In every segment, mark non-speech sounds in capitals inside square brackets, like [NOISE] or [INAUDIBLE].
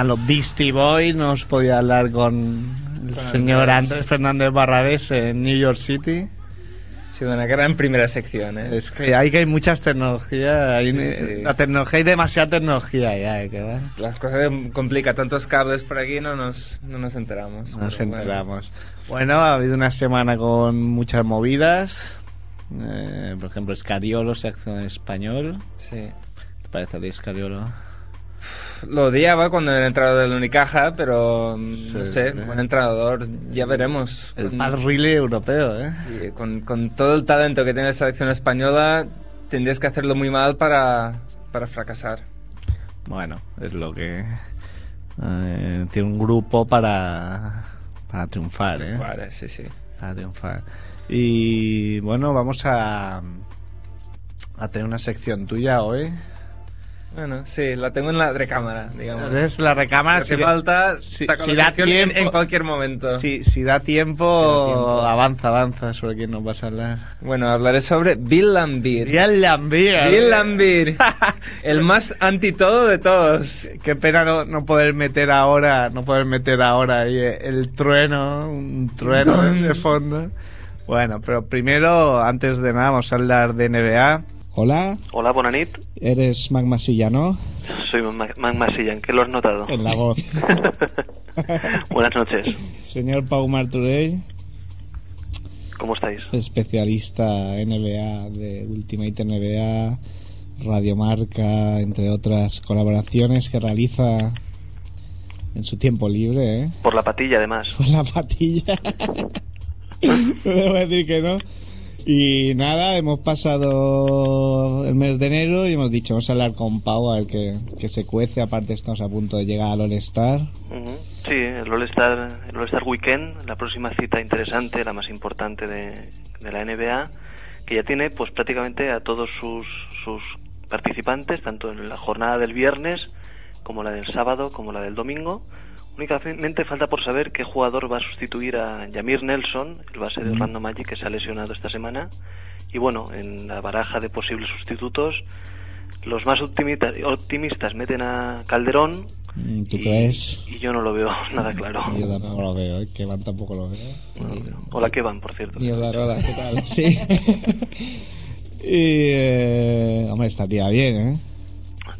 Están los Beastie Boys. No os podía hablar con el señor Andrés Fernández Barrabés en New York City. Ha sido una gran primera sección, ¿eh? Es que hay que hay muchas tecnologías. hay- Sí, sí. La tecnología hay demasiada tecnología ya. eh. Las cosas complican, tantos cables por aquí no nos, no nos enteramos. Nos Pero bueno. enteramos. Bueno, ha habido una semana con muchas movidas. Eh, por ejemplo, Escariolo se acciona en español. Sí. ¿Te parece a ti, Escariolo? Lo odiaba cuando era entrenador del Unicaja, pero mm, no Sí, sé, ¿eh? buen entrenador, ya veremos. El Con- más really europeo, ¿eh? sí, con, con todo el talento que tiene la selección española, tendrías que hacerlo muy mal para, para fracasar. Bueno, es lo que... eh, tiene un grupo para, para triunfar, ¿eh? Vale, sí, sí. Para triunfar. Y bueno, vamos a, a tener una sección tuya hoy. Bueno, sí, la tengo en la recámara, digamos. Es la recámara. Si si- falta, si- da en- tiempo- en cualquier momento. Si, si da tiempo, Si da tiempo. avanza, avanza sobre quién nos vas a hablar. Bueno, hablaré sobre Bill Lambir. Bill Lambir. Bill Lambir, [LAUGHS] el más anti todo de todos. Qué pena no, no poder meter ahora, no poder meter ahora ahí el trueno, un trueno de fondo. Bueno, pero primero, antes de nada, vamos a hablar de NBA. Hola, Hola, bona nit. eres Magma Sillano Soy Masillan, ¿qué lo has notado? en la voz. [LAUGHS] Buenas noches. Señor Pau Marturell, ¿Cómo estáis? especialista NBA de Ultimate NBA, Radiomarca, entre otras colaboraciones que realiza en su tiempo libre, ¿eh? Por la patilla, además. Por la patilla. [LAUGHS] no debo decir que no. Y nada, hemos pasado el mes de enero y hemos dicho, vamos a hablar con Pau a ver qué, qué se cuece. Aparte, estamos a punto de llegar al All-Star. Sí, el All-Star el All-Star Weekend, la próxima cita interesante, la más importante de, de la NBA, que ya tiene pues prácticamente a todos sus, sus participantes, tanto en la jornada del viernes como la del sábado, como la del domingo. Únicamente falta por saber qué jugador va a sustituir a Yamir Nelson, el base de Orlando Magic que se ha lesionado esta semana. Y bueno, en la baraja de posibles sustitutos, los más optimistas meten a Calderón, Mm, ¿Tú y, crees? y yo no lo veo [LAUGHS] nada claro. Yo tampoco lo veo, ¿eh? que van tampoco lo veo. Hola, ¿qué van, por cierto? Hablar, hola, ¿qué tal? [LAUGHS] Sí. [LAUGHS] y, eh, hombre, estaría bien, ¿eh?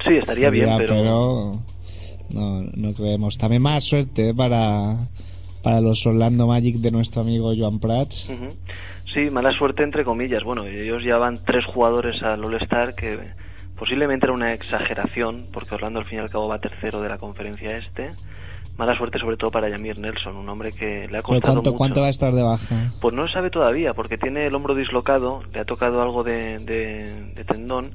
Sí, estaría bien, pero... no, no creemos. También más suerte ¿eh? para, para los Orlando Magic de nuestro amigo Joan Prats. Sí, mala suerte entre comillas. Bueno, ellos ya van tres jugadores al All-Star que posiblemente era una exageración, porque Orlando al fin y al cabo va tercero de la conferencia este. Mala suerte sobre todo para Yamir Nelson, un hombre que le ha ¿Pero costado cuánto, mucho. cuánto va a estar de baja? Pues no se sabe todavía, porque tiene el hombro dislocado, le ha tocado algo de, de- de tendón,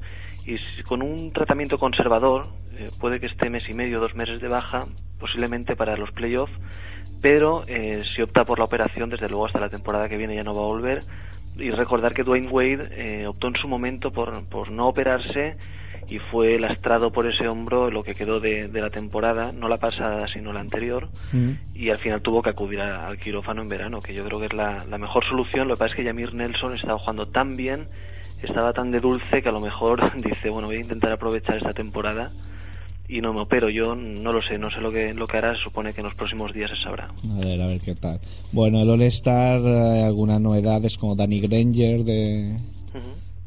y si- con un tratamiento conservador, eh, puede que esté mes y medio, dos meses de baja, posiblemente para los playoffs, pero eh, si opta por la operación, desde luego hasta la temporada que viene ya no va a volver. Y recordar que Dwayne Wade eh, optó en su momento por, por no operarse y fue lastrado por ese hombro lo que quedó de, de la temporada, no la pasada sino la anterior, Mm. y al final tuvo que acudir a- al quirófano en verano, que yo creo que es la, la mejor solución. Lo que pasa es que Yamir Nelson estaba jugando tan bien, estaba tan de dulce que a lo mejor [LAUGHS] dice, bueno, voy a intentar aprovechar esta temporada y no me opero. Yo no lo sé, no sé lo que, lo que hará, se supone que en los próximos días se sabrá. A ver, a ver qué tal. Bueno, el All-Star, eh, algunas novedades como Danny Granger de,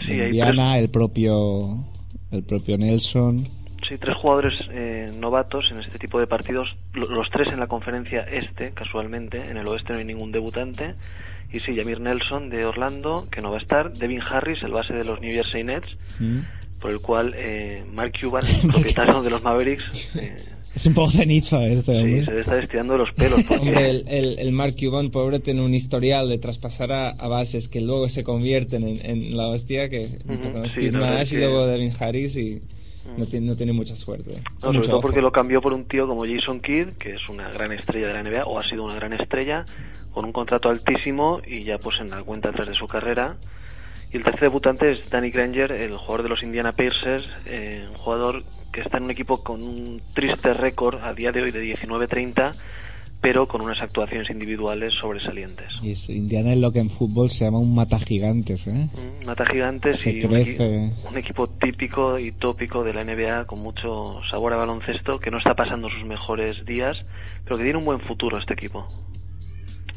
Sí, hay Indiana, el propio el propio Nelson. Sí, tres jugadores eh, novatos en este tipo de partidos, lo- los tres en la conferencia este, casualmente, en el oeste no hay ningún debutante, y sí, Yamir Nelson de Orlando, que no va a estar, Devin Harris, el base de los New Jersey Nets, Mm. por el cual eh, Mark Cuban, [LAUGHS] el propietario de los Mavericks, eh, Es un poco cenizo este sí, hombre. se le está estirando los pelos. Porque, Hombre, el, el, el Mark Cuban, pobre, tiene un historial de traspasar a, a bases que luego se convierten en, en la hostia, que empezó con sí, Nash es y que- luego Devin Harris y no, tiene, no tiene mucha suerte. No, sobre todo ojo. porque lo cambió por un tío como Jason Kidd, que es una gran estrella de la NBA, o ha sido una gran estrella, con un contrato altísimo y ya pues en la cuenta atrás de su carrera. Y el tercer debutante es Danny Granger, el jugador de los Indiana Pacers, eh, un jugador que está en un equipo con un triste récord a día de hoy de 19-30, pero con unas actuaciones individuales sobresalientes. Y es- Indiana es lo que en fútbol se llama un mata gigantes, ¿eh? Mm, Mata gigantes Se y un, crece. un equipo típico y tópico de la NBA con mucho sabor a baloncesto que no está pasando sus mejores días, pero que tiene un buen futuro este equipo.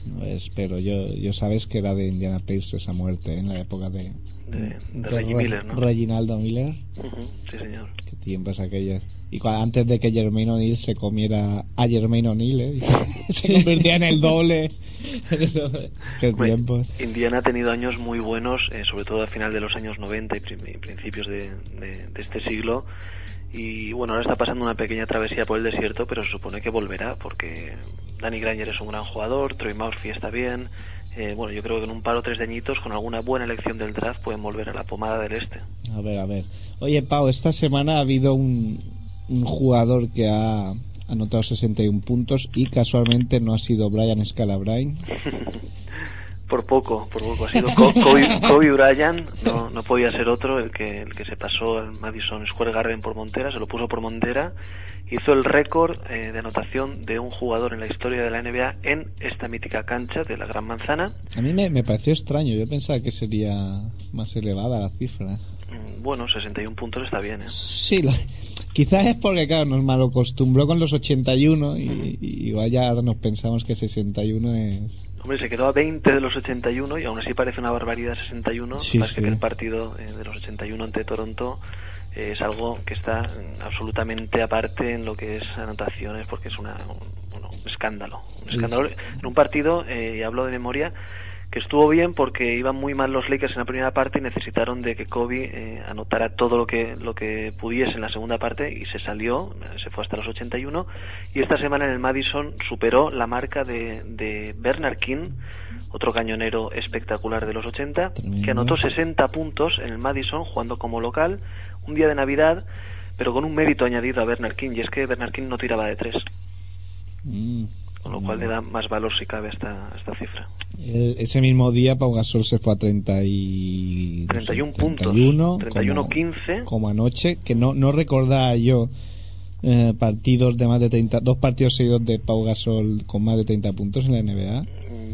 No es, pero yo, yo sabes que era de Indiana Pacers esa muerte ¿eh? en la época de, De- de Reggie Miller, ¿no? Reginaldo Miller. Sí, señor. Qué tiempos aquellos. Y cua- antes de que Jermaine O'Neal se comiera a Jermaine O'Neal ¿eh? y se, [LAUGHS] se convertía en el doble. Qué tiempos. Indiana ha tenido años muy buenos, eh, sobre todo a final de los años 90 y, principios de, de- de este siglo. Y bueno, ahora está pasando una pequeña travesía por el desierto, pero se supone que volverá, porque Danny Granger es un gran jugador, Troy Murphy está bien. Eh, bueno, yo creo que en un par o tres de añitos, con alguna buena elección del draft, pueden volver a la pomada del este. A ver, a ver. Oye, Pau, esta semana ha habido un, un jugador que ha anotado 61 puntos y casualmente no ha sido Brian Scalabrine. [LAUGHS] Por poco, por poco. Ha sido [LAUGHS] Kobe, Kobe Bryant, no, no podía ser otro, el que, el que se pasó al Madison Square Garden por Montera, se lo puso por Montera, hizo el récord eh, de anotación de un jugador en la historia de la NBA en esta mítica cancha de la Gran Manzana. A mí me, me pareció extraño, yo pensaba que sería más elevada la cifra. Mm, Bueno, 61 puntos está bien, ¿eh? Sí, la- quizás es porque, claro, nos malacostumbró con los 81 y, y igual ya ahora nos pensamos que 61 es... Hombre, se quedó a 20 de los 81 y aún así parece una barbaridad 61. Sí, sí. que el partido eh, de los 81 ante Toronto eh, es algo que está absolutamente aparte en lo que es anotaciones porque es una, un, escándalo. Un Sí, escándalo en un partido, eh, y hablo de memoria, que estuvo bien porque iban muy mal los Lakers en la primera parte y necesitaron de que Kobe eh, anotara todo lo que lo que pudiese en la segunda parte y se salió, se fue hasta los 81 y esta semana en el Madison superó la marca de, de Bernard King, otro cañonero espectacular de los 80, Tremendo. que anotó 60 puntos en el Madison jugando como local un día de Navidad, pero con un mérito añadido a Bernard King y es que Bernard King no tiraba de tres, Mm. Con lo cual le da más valor si cabe a esta, a esta cifra. El- ese mismo día Pau Gasol se fue a 30 y... no sé, 31 puntos. 31, 31, como, 15. como anoche, que no, no recordaba yo eh, partidos de más de 30, dos partidos seguidos de Pau Gasol con más de 30 puntos en la NBA.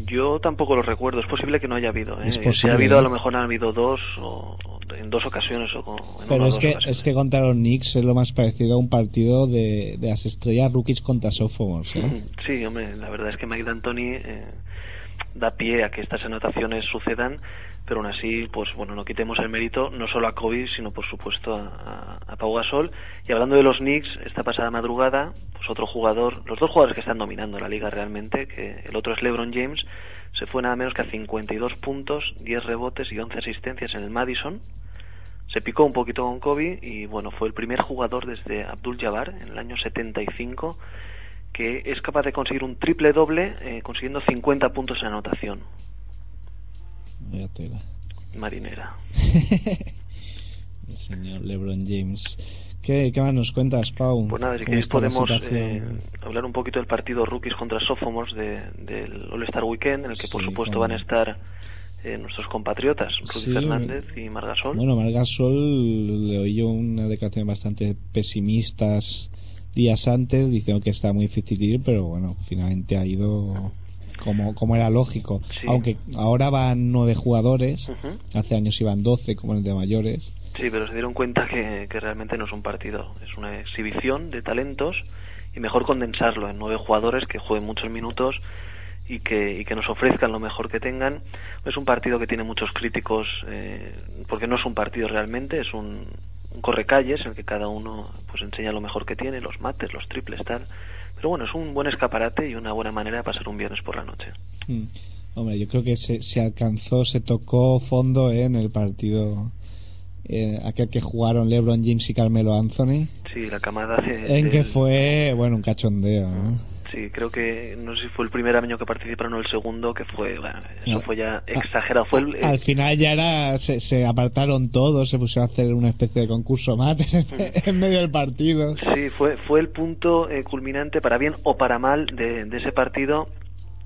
Yo tampoco lo recuerdo, es posible que no haya habido. ¿eh? Es si ha habido, ¿eh? a lo mejor han habido dos o, o en dos ocasiones o con, en Pero es que, ocasiones. es que contra los Knicks es lo más parecido a un partido de, de las estrellas rookies contra sophomores. ¿eh? Sí, hombre, la verdad es que Mike D'Antoni eh, da pie a que estas anotaciones sucedan, pero aún así, pues bueno, no quitemos el mérito no solo a Kobe, sino por supuesto a, a, Pau Gasol. Y hablando de los Knicks, esta pasada madrugada, pues otro jugador, los dos jugadores que están dominando la liga realmente, que el otro es LeBron James, se fue nada menos que a 52 puntos, 10 rebotes y 11 asistencias en el Madison. Se picó un poquito con Kobe y bueno, fue el primer jugador desde Abdul Jabbar en el año 75 que es capaz de conseguir un triple doble eh, consiguiendo 50 puntos en anotación. Vaya tela. Marinera. [LAUGHS] El señor LeBron James. ¿Qué, qué más nos cuentas, Pau? Pues nada, si ¿Cómo queréis podemos eh, hablar un poquito del partido rookies contra sophomores de, del All-Star Weekend, en el que por supuesto van a estar eh, nuestros compatriotas, Rudy Sí, Fernández y Margasol. Bueno, Margasol le oí yo una declaración bastante pesimistas días antes, diciendo que está muy difícil ir, pero bueno, finalmente ha ido como, como era lógico. Sí. Aunque ahora van nueve jugadores, hace años iban doce como el de mayores. Sí, pero se dieron cuenta que, que realmente no es un partido, es una exhibición de talentos y mejor condensarlo en nueve jugadores que jueguen muchos minutos y que, y que nos ofrezcan lo mejor que tengan. Es un partido que tiene muchos críticos eh, porque no es un partido realmente, es un, un correcalles en el que cada uno pues enseña lo mejor que tiene, los mates, los triples, tal. Pero bueno, es un buen escaparate y una buena manera de pasar un viernes por la noche. Mm. Hombre, yo creo que se, se alcanzó, se tocó fondo en el partido eh, aquel que jugaron LeBron James y Carmelo Anthony, Sí, la camada de... en que fue, bueno, un cachondeo. ¿no? Sí, creo que no sé si fue el primer año que participaron o el segundo, que fue, bueno, eso No. fue ya exagerado. Fue el, Al final ya era, se, se apartaron todos, se pusieron a hacer una especie de concurso mates [LAUGHS] en, en medio del partido. Sí, fue, fue el punto eh, culminante, para bien o para mal, de, de ese partido.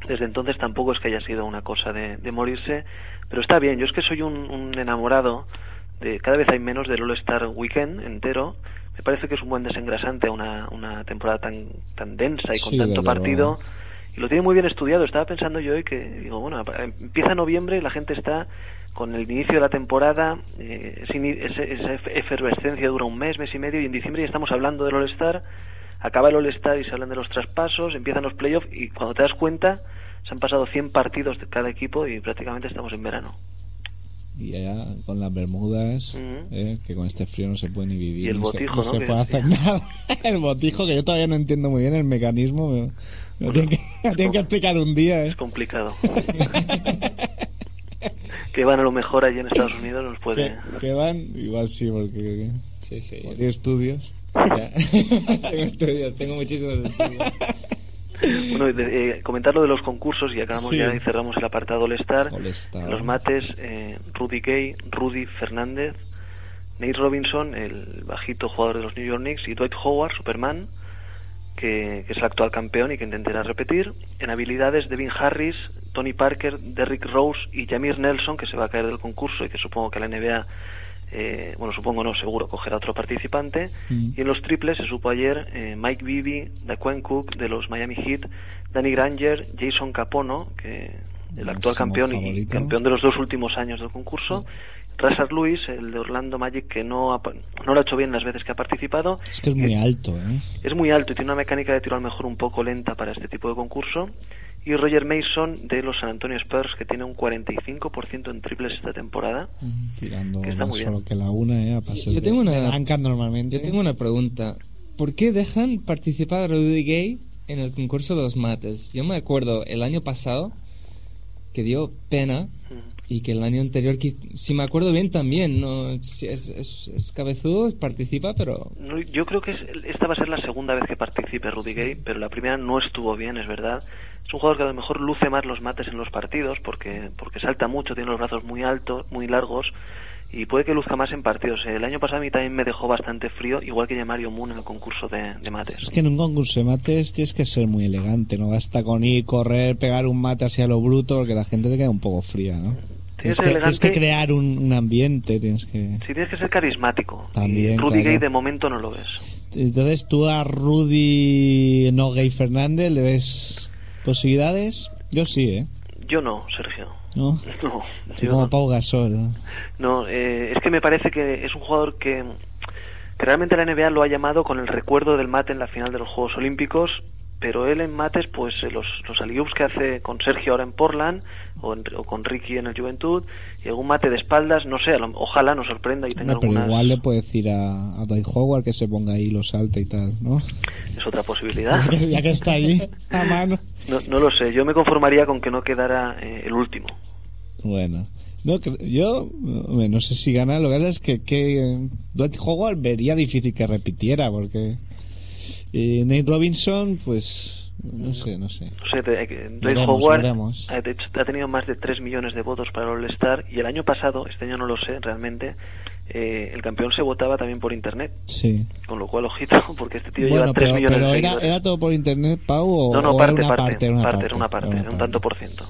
Desde entonces tampoco es que haya sido una cosa de, de morirse, pero está bien. Yo es que soy un, un enamorado de cada vez hay menos del All Star Weekend entero. Me parece que es un buen desengrasante a una, una temporada tan, tan densa y con Sí, tanto partido. Y lo tiene muy bien estudiado. Estaba pensando yo hoy que, digo, bueno, empieza noviembre y la gente está con el inicio de la temporada, eh, ese- esa efe- efervescencia dura un mes, mes y medio, y en diciembre ya estamos hablando del All-Star, acaba el All-Star y se hablan de los traspasos, empiezan los playoffs, y cuando te das cuenta, se han pasado 100 partidos de cada equipo y prácticamente estamos en verano. Y allá con las Bermudas, Ujú. eh, que con este frío no se puede ni vivir. Y el se- botijo, ¿no? se Que puede hacer nada. [LAUGHS] el botijo, que yo todavía no entiendo muy bien el mecanismo. Me, me lo tienen, que, [LAUGHS] me tienen que explicar un día. Es ¿eh? complicado. que van a lo mejor allí en Estados Unidos nos puede... que van, igual sí, porque Sí, sí. tiene estudios. [LAUGHS] Tengo estudios, tengo muchísimos estudios. [LAUGHS] Bueno, de- eh, comentar lo de los concursos y acabamos Sí. ya y cerramos el apartado All-Star. Los mates, eh, Rudy Gay, Rudy Fernández, Nate Robinson, el bajito jugador de los New York Knicks, y Dwight Howard, Superman, que, que es el actual campeón y que intentará repetir. En habilidades, Devin Harris, Tony Parker, Derrick Rose y Jamir Nelson, que se va a caer del concurso y que supongo que la NBA, eh, bueno, supongo no, seguro, cogerá otro participante. Mm. Y en los triples se supo ayer eh, Mike Bibby, Daquan Cook de los Miami Heat, Danny Granger, Jason Capono, que el actual campeón y campeón de los dos últimos años del concurso. Razar Lewis, el de Orlando Magic, que no, ha, no lo ha hecho bien las veces que ha participado. Es que es muy alto, ¿eh? Es muy alto y tiene una mecánica de tiro a lo mejor un poco lenta para este tipo de concurso. Y Roger Mason de los San Antonio Spurs, que tiene un 45% en triples esta temporada. Tirando Que está más muy bien. solo que la una, ¿eh? A pases Yo tengo una- normalmente. Yo tengo una pregunta. ¿Por qué dejan participar a Rudy Gay en el concurso de los mates? Yo me acuerdo el año pasado que dio pena y que el año anterior, si me acuerdo bien también, no es, es, es cabezudo, participa, pero No, yo creo que es- esta va a ser la segunda vez que participe Rudy Gay, pero la primera no estuvo bien, es verdad. Es un jugador que a lo mejor luce más los mates en los partidos porque, porque salta mucho, tiene los brazos muy altos, muy largos y puede que luzca más en partidos. El año pasado a mí también me dejó bastante frío, igual que ya Mario Moon en el concurso de, de mates. Es que en un concurso de mates tienes que ser muy elegante, no basta con ir, correr, pegar un mate así a lo bruto, porque la gente se queda un poco fría, ¿no? Tienes que, tienes que crear un, un ambiente, tienes que... Sí, tienes que ser carismático. También, y Rudy claro. Gay de momento no lo ves. Entonces tú a Rudy No Gay Fernández le ves posibilidades? Yo sí, ¿eh? Yo no, Sergio. ¿No? No, yo como no. Pau Gasol. ¿no? No, eh, es que me parece que es un jugador que, que realmente la NBA lo ha llamado con el recuerdo del mate en la final de los Juegos Olímpicos, pero él en mates, pues eh, los, los alley-oops que hace con Sergio ahora en Portland o, en- o con Ricky en el Juventud y algún mate de espaldas, no sé, lo- ojalá nos sorprenda y tenga pero algunas... igual le puede decir a, a Dwight Howard que se ponga ahí, lo salte y tal, ¿no? Es otra posibilidad. [LAUGHS] Ya que, ya que está ahí, a mano. No, no lo sé, yo me conformaría con que no quedara eh, el último. Bueno. No, yo no sé si gana. Lo que pasa es que, que Dwight Howard vería difícil que repitiera, porque eh, Nate Robinson, pues no sé, no sé. No sé, que Dwight Veremos, Howard veremos. ha, de hecho, ha tenido más de 3 millones de votos para el All-Star y el año pasado, este año no lo sé realmente, eh, el campeón se votaba también por internet. Sí. Con lo cual, ojito, [LAUGHS] porque este tío Bueno, lleva 3 pero, millones pero de era, seguidores. era todo por internet, Pau, o, no, no, o parte, era una parte, parte, una parte, parte, una parte, una un tanto por ciento.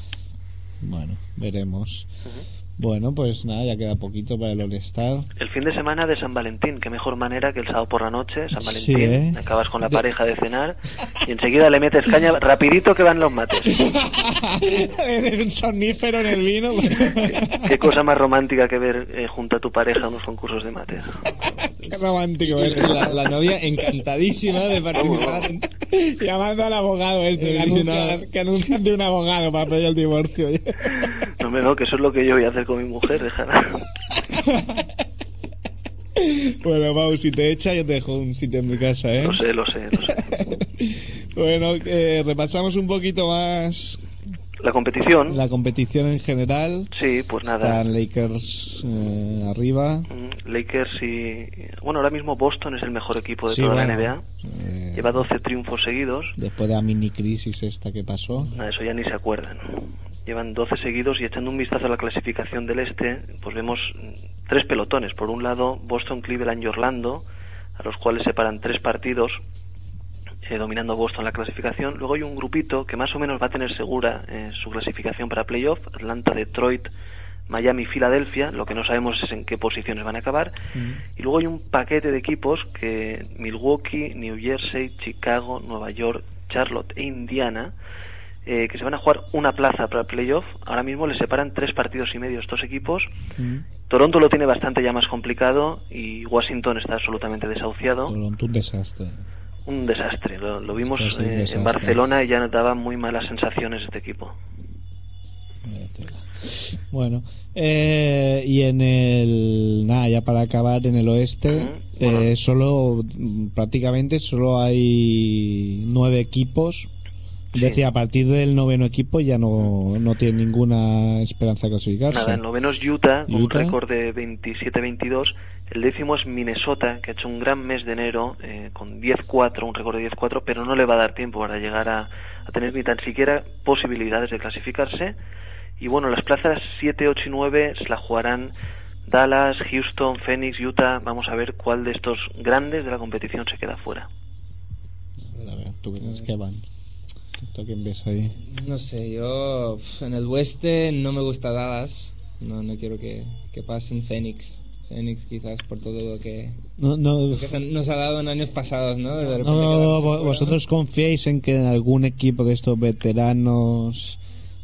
Bueno, veremos. Bueno, pues nada, ya queda poquito para el All-Star. El fin de semana de San Valentín, qué mejor manera que el sábado por la noche, San Sí, Valentín, ¿eh? acabas con la De- pareja de cenar y enseguida le metes caña, rapidito que van los mates. [LAUGHS] un sonífero en el vino. Qué cosa más romántica que ver eh, junto a tu pareja unos concursos de mates. [LAUGHS] Qué romántico, ¿eh? la, la novia encantadísima de participar. en- Llamando al abogado este, que anuncian, que anuncian de un abogado para pedir el divorcio. No, no, que eso es lo que yo voy a hacer con mi mujer, déjala. [LAUGHS] Bueno, Mau, si te echa, yo te dejo un sitio en mi casa, ¿eh? Lo sé, lo sé, lo sé. [LAUGHS] Bueno, eh, repasamos un poquito más La competición, la competición en general. sí, pues nada. Están Lakers eh, arriba. Mm, Lakers y... Bueno, ahora mismo Boston es el mejor equipo de Sí, toda bueno, la NBA. eh, Lleva 12 triunfos seguidos. Después de la mini crisis esta que pasó. Nada, eso ya ni se acuerdan. Llevan 12 seguidos y echando un vistazo a la clasificación del este, pues vemos mm, tres pelotones. Por un lado, Boston, Cleveland y Orlando, a los cuales separan tres partidos, eh, dominando Boston la clasificación. Luego hay un grupito que más o menos va a tener segura eh, su clasificación para playoff, Atlanta, Detroit, Miami, Filadelfia. Lo que no sabemos es en qué posiciones van a acabar. Y luego hay un paquete de equipos que Milwaukee, New Jersey, Chicago, Nueva York, Charlotte e Indiana, eh, que se van a jugar una plaza para playoff. Ahora mismo les separan tres partidos y medio estos equipos. Toronto lo tiene bastante ya más complicado y Washington está absolutamente desahuciado. Toronto, un desastre. Un desastre. Lo, lo vimos es eh, en. Barcelona y ya daba muy malas sensaciones este equipo. Bueno, eh, y en el. Nada, ya para acabar, en el oeste, eh, solo. mm, Prácticamente solo hay nueve equipos. Sí. Decía, a partir del noveno equipo ya no, no tiene ninguna esperanza de clasificarse. Nada, el noveno es Utah, con un Utah. récord de 27-22. El décimo es Minnesota, que ha hecho un gran mes de enero eh, con 10-4, un récord de 10-4, pero no le va a dar tiempo para llegar a, a tener ni tan siquiera posibilidades de clasificarse. Y bueno, las plazas 7, 8 y 9 se la jugarán Dallas, Houston, Phoenix, Utah. Vamos a ver cuál de estos grandes de la competición se queda fuera. A ver, ¿tú crees que van? ¿Tú quién ves ahí? No sé, yo en el oeste no me gusta Dallas. No, no quiero que, que pasen Phoenix. Phoenix quizás por todo lo que, No, no, lo que se- nos ha dado en años pasados, ¿no? De repente no, quedarse vo- fuera, ¿no? vosotros confiáis en que algún equipo de estos veteranos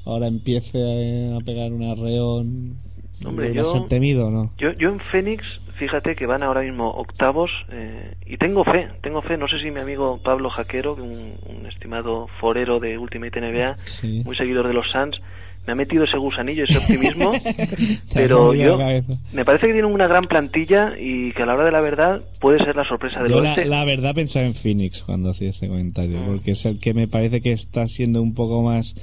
ahora empiece a pegar un arreón. Hombre, ¿Va a yo- ser temido o no? Yo, yo en Phoenix, fíjate que van ahora mismo octavos eh, y tengo fe, tengo fe. No sé si mi amigo Pablo Jaquero, que un, un estimado forero de Ultimate NBA, Sí. muy seguidor de los Suns, me ha metido ese gusanillo, ese optimismo. [LAUGHS] Pero yo la me parece que tienen una gran plantilla y que a la hora de la verdad puede ser la sorpresa del Yo la, oeste. la verdad pensaba en Phoenix cuando hacía este comentario, Mm. porque es el que me parece que está siendo un poco más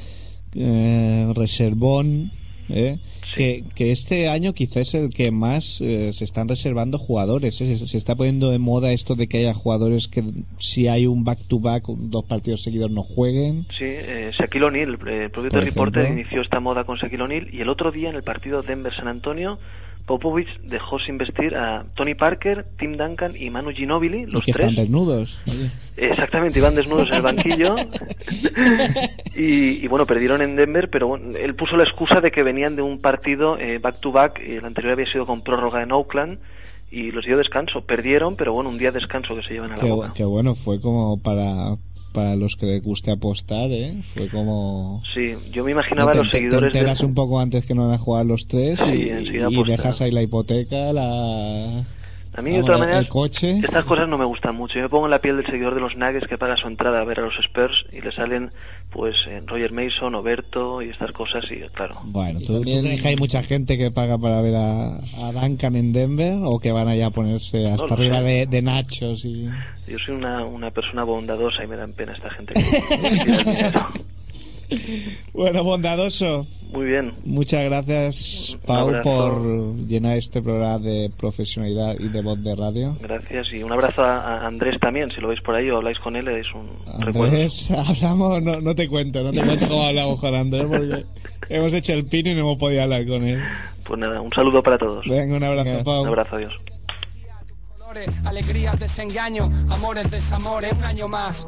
eh, reservón. ¿Eh? Que, que este año quizás es el que más eh, se están reservando jugadores. ¿eh? Se, se está poniendo de moda esto de que haya jugadores que si hay un back-to-back, dos partidos seguidos no jueguen. Sí, eh, Shaquille O'Neal, el propio Por Terry Porter inició esta moda con Shaquille O'Neal y el otro día en el partido Denver-San Antonio, Popovich dejó sin vestir a Tony Parker, Tim Duncan y Manu Ginobili, los que tres. están desnudos. Oye. Exactamente, iban desnudos en el banquillo. [LAUGHS] y, y bueno, perdieron en Denver, pero bueno, él puso la excusa de que venían de un partido eh, back to back, y el anterior había sido con prórroga en Oakland, y los dio descanso. Perdieron, pero bueno, un día de descanso que se llevan a la Qué, boca. qué bueno, fue como para, para los que les guste apostar, ¿eh? Fue como... Sí, yo me imaginaba te, los seguidores te enteras de... un poco antes que no van a jugar los tres Sí, y, dejas ahí la hipoteca, la... A mí, de el coche. estas cosas no me gustan mucho. Yo me pongo en la piel del seguidor de los Nuggets que paga su entrada a ver a los Spurs y le salen, pues, eh, Roger Mason, Oberto y estas cosas y, claro, Bueno, ¿tú, también- crees que hay mucha gente que paga para ver a, a Duncan en Denver o que van allá a ponerse hasta arriba de, de nachos y... Yo soy una, una persona bondadosa y me dan pena esta gente [LAUGHS] que Bueno, bondadoso. Muy bien. Muchas gracias, Pau, por llenar este programa de profesionalidad y de voz de radio. Gracias y un abrazo a, Andrés también. Si lo veis por ahí o habláis con él, es un recuerdo. Andrés, [LAUGHS] hablamos, no, no te cuento, no te cuento cómo hablamos con Andrés porque hemos hecho el pino y no hemos podido hablar con él. Pues nada, un saludo para todos. Venga, un abrazo, Venga, Pau. Un abrazo, adiós. alegrías, desengaño, amores, desamores, un año más.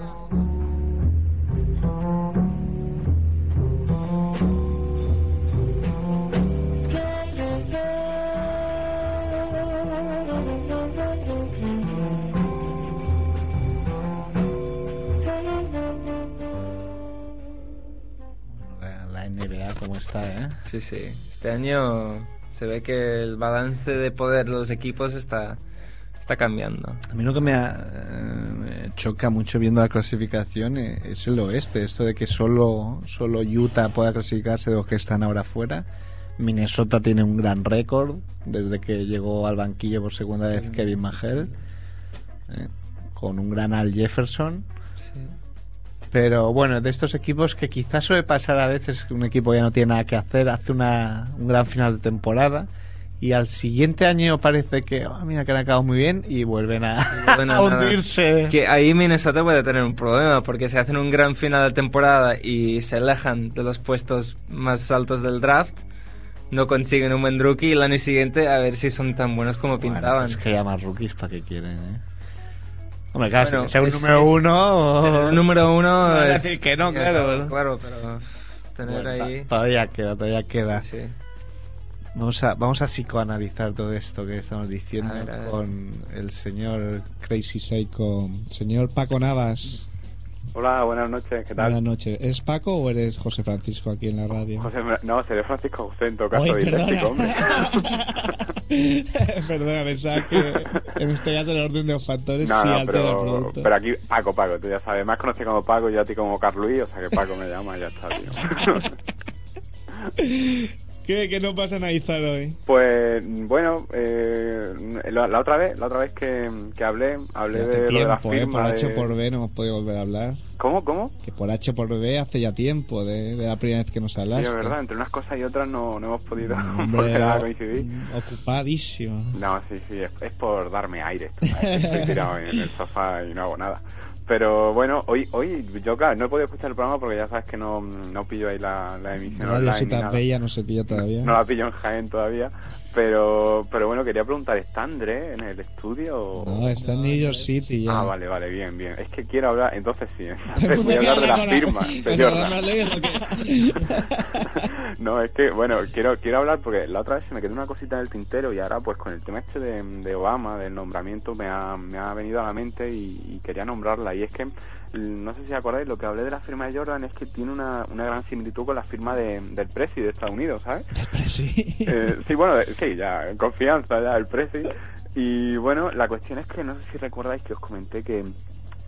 Está, eh? Sí, sí. Este año se ve que el balance de poder de los equipos está, está cambiando. A mí lo que me, eh, choca mucho viendo la clasificación eh, es el oeste. Esto de que solo, solo Utah pueda clasificarse de los que están ahora fuera. Minnesota tiene un gran récord desde que llegó al banquillo por segunda vez Kevin Mahel, ¿eh? con un gran Al Jefferson. Sí. Pero bueno, de estos equipos que quizás suele pasar a veces que un equipo ya no tiene nada que hacer, hace una, un gran final de temporada y al siguiente año parece que, oh, mira que han acabado muy bien y vuelven a, Bueno, [LAUGHS] a hundirse. Que ahí Minnesota puede tener un problema, porque si hacen un gran final de temporada y se alejan de los puestos más altos del draft, no consiguen un buen rookie y el año siguiente a ver si son tan buenos como Bueno, pintaban. es que ya más rookies para qué quieren, ¿eh? Hombre, claro, Bueno, si sea un es- número uno... Un número [LAUGHS] uno No, es... decir que no, claro, Claro, pero tener Bueno, ahí... Todavía queda, todavía queda. Sí, sí. Vamos a, vamos a psicoanalizar todo esto que estamos diciendo A ver, a ver. con el señor Crazy Psycho. Señor Paco Navas, Hola, buenas noches, ¿qué buenas tal? noches. ¿Es Paco o eres José Francisco aquí en la radio? José, no, seré Francisco José en todo caso, Oye, hombre. [LAUGHS] [LAUGHS] perdona. pensaba que en este caso el orden de los factores No, sí no, altera el pero, producto. pero aquí Paco, Paco, tú ya sabes, más conocido como Paco, yo a ti como Carluí, o sea que Paco me llama y ya está, tío. [LAUGHS] ¿Qué, ¿Qué nos vas a analizar hoy? Pues bueno, eh, la, la otra vez, la otra vez que, que hablé, hablé de, lo de la tiempo, ¿eh? Por H de- por B no hemos podido volver a hablar. ¿Cómo, cómo? Que por H por B hace ya tiempo de, de la primera vez que nos Sí, hablaste. es verdad, entre unas cosas y otras no, no hemos podido [LAUGHS] volver a coincidir. ocupadísimo. No, sí, sí, es, es por darme aire. [LAUGHS] Estoy tirado en el sofá y no hago nada. Pero bueno, hoy, hoy yo claro, no he podido escuchar el programa porque ya sabes que no, no pillo ahí la, la emisión Radio online. nada. Bella no se pilla todavía. No la pillo en Jaén todavía. Pero, pero bueno, quería preguntar, ¿está André en el estudio? No, está en New York City ya. Ah, vale, vale, bien, bien. Es que quiero hablar, entonces sí, entonces voy a hablar de la firma de ¿Vas a Jordan. No, es que, bueno, quiero quiero hablar porque la otra vez se me quedó una cosita en el tintero y ahora, pues con el tema este de, de Obama, del nombramiento, me ha, me ha venido a la mente y, y quería nombrarla. Y es que, mm, no sé si acordáis, lo que hablé de la firma de Jordan es que tiene una, una gran similitud con la firma de, del Presi de Estados Unidos, ¿sabes? Sí. [LAUGHS] Eh, sí, bueno, de- sí, ya, confianza, ya, el Presi. Y bueno, la cuestión es que no sé si recordáis que os comenté que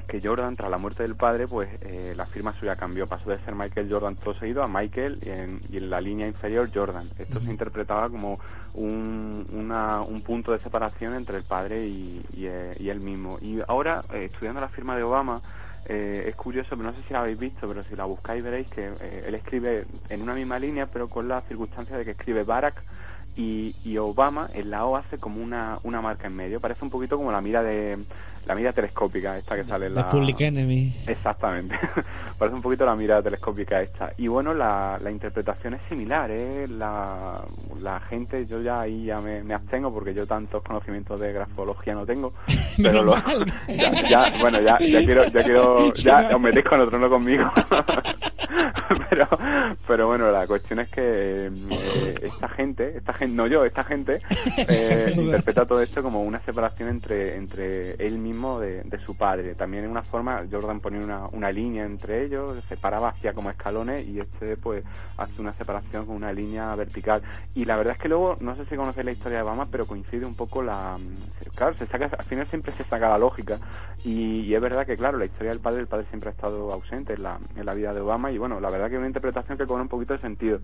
que Jordan, tras la muerte del padre, pues eh, la firma suya cambió. Pasó de ser Michael Jordan todo seguido a Michael y en, y en la línea inferior Jordan. Esto se interpretaba como un, una- un punto de separación entre el padre y, y, eh, y él mismo. Y ahora, eh, estudiando la firma de Obama, eh, es curioso, pero no sé si la habéis visto, pero si la buscáis veréis que eh, él escribe en una misma línea, pero con la circunstancia de que escribe Barack y, y Obama en la O hace como una, una marca en medio. Parece un poquito como la mira de la mira telescópica esta que sale en The la Public Enemy. Exactamente. Parece un poquito la mirada telescópica esta. Y bueno, la, la interpretación es similar, ¿eh? La, la gente, yo ya ahí ya me, me abstengo porque yo tantos conocimientos de grafología no tengo. [LAUGHS] Pero lo, [LAUGHS] ya, ya, bueno, ya, ya quiero, ya quiero, [LAUGHS] ya os metéis con otro, no conmigo. [LAUGHS] pero, pero bueno, la cuestión es que eh, esta gente, esta gente, no yo, esta gente, [LAUGHS] eh, interpreta todo esto como una separación entre, entre él mismo de, de su padre. También en una forma, Jordan ponía una, una línea entre ellos, separaba, hacía como escalones y este pues hace una separación con una línea vertical. Y la verdad es que luego, no sé si conocéis la historia de Obama, pero coincide un poco la... Claro, se saca, al final siempre se saca la lógica. Y, y es verdad que, claro, la historia del padre, el padre siempre ha estado ausente en la, en la vida de Obama y bueno, la verdad que es una interpretación que cobra un poquito de sentido.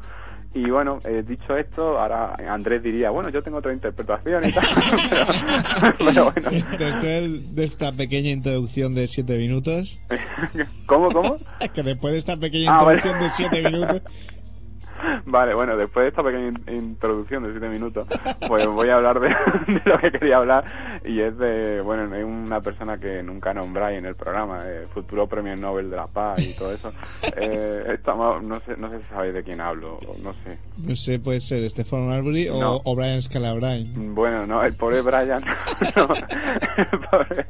Y bueno, eh, dicho esto, ahora Andrés diría, bueno, yo tengo otra interpretación y tal. [LAUGHS] pero, [LAUGHS] pero bueno. [LAUGHS] Después de esta pequeña introducción de 7 minutos, ¿Cómo, cómo? que después de esta pequeña Ah, introducción de 7 minutos, [LAUGHS] Vale, bueno, después de esta pequeña in- introducción de siete minutos, pues voy a hablar de, [LAUGHS] de lo que quería hablar y es de, bueno, hay una persona que nunca nombráis en el programa, eh, futuro premio Nobel de la Paz y todo eso. [LAUGHS] Eh, no sé, no sé si sabéis de quién hablo, no sé. no sé, puede ser Stephen Marbury o, o Brian Scalabrine. Bueno, no, el pobre Brian. no, el pobre-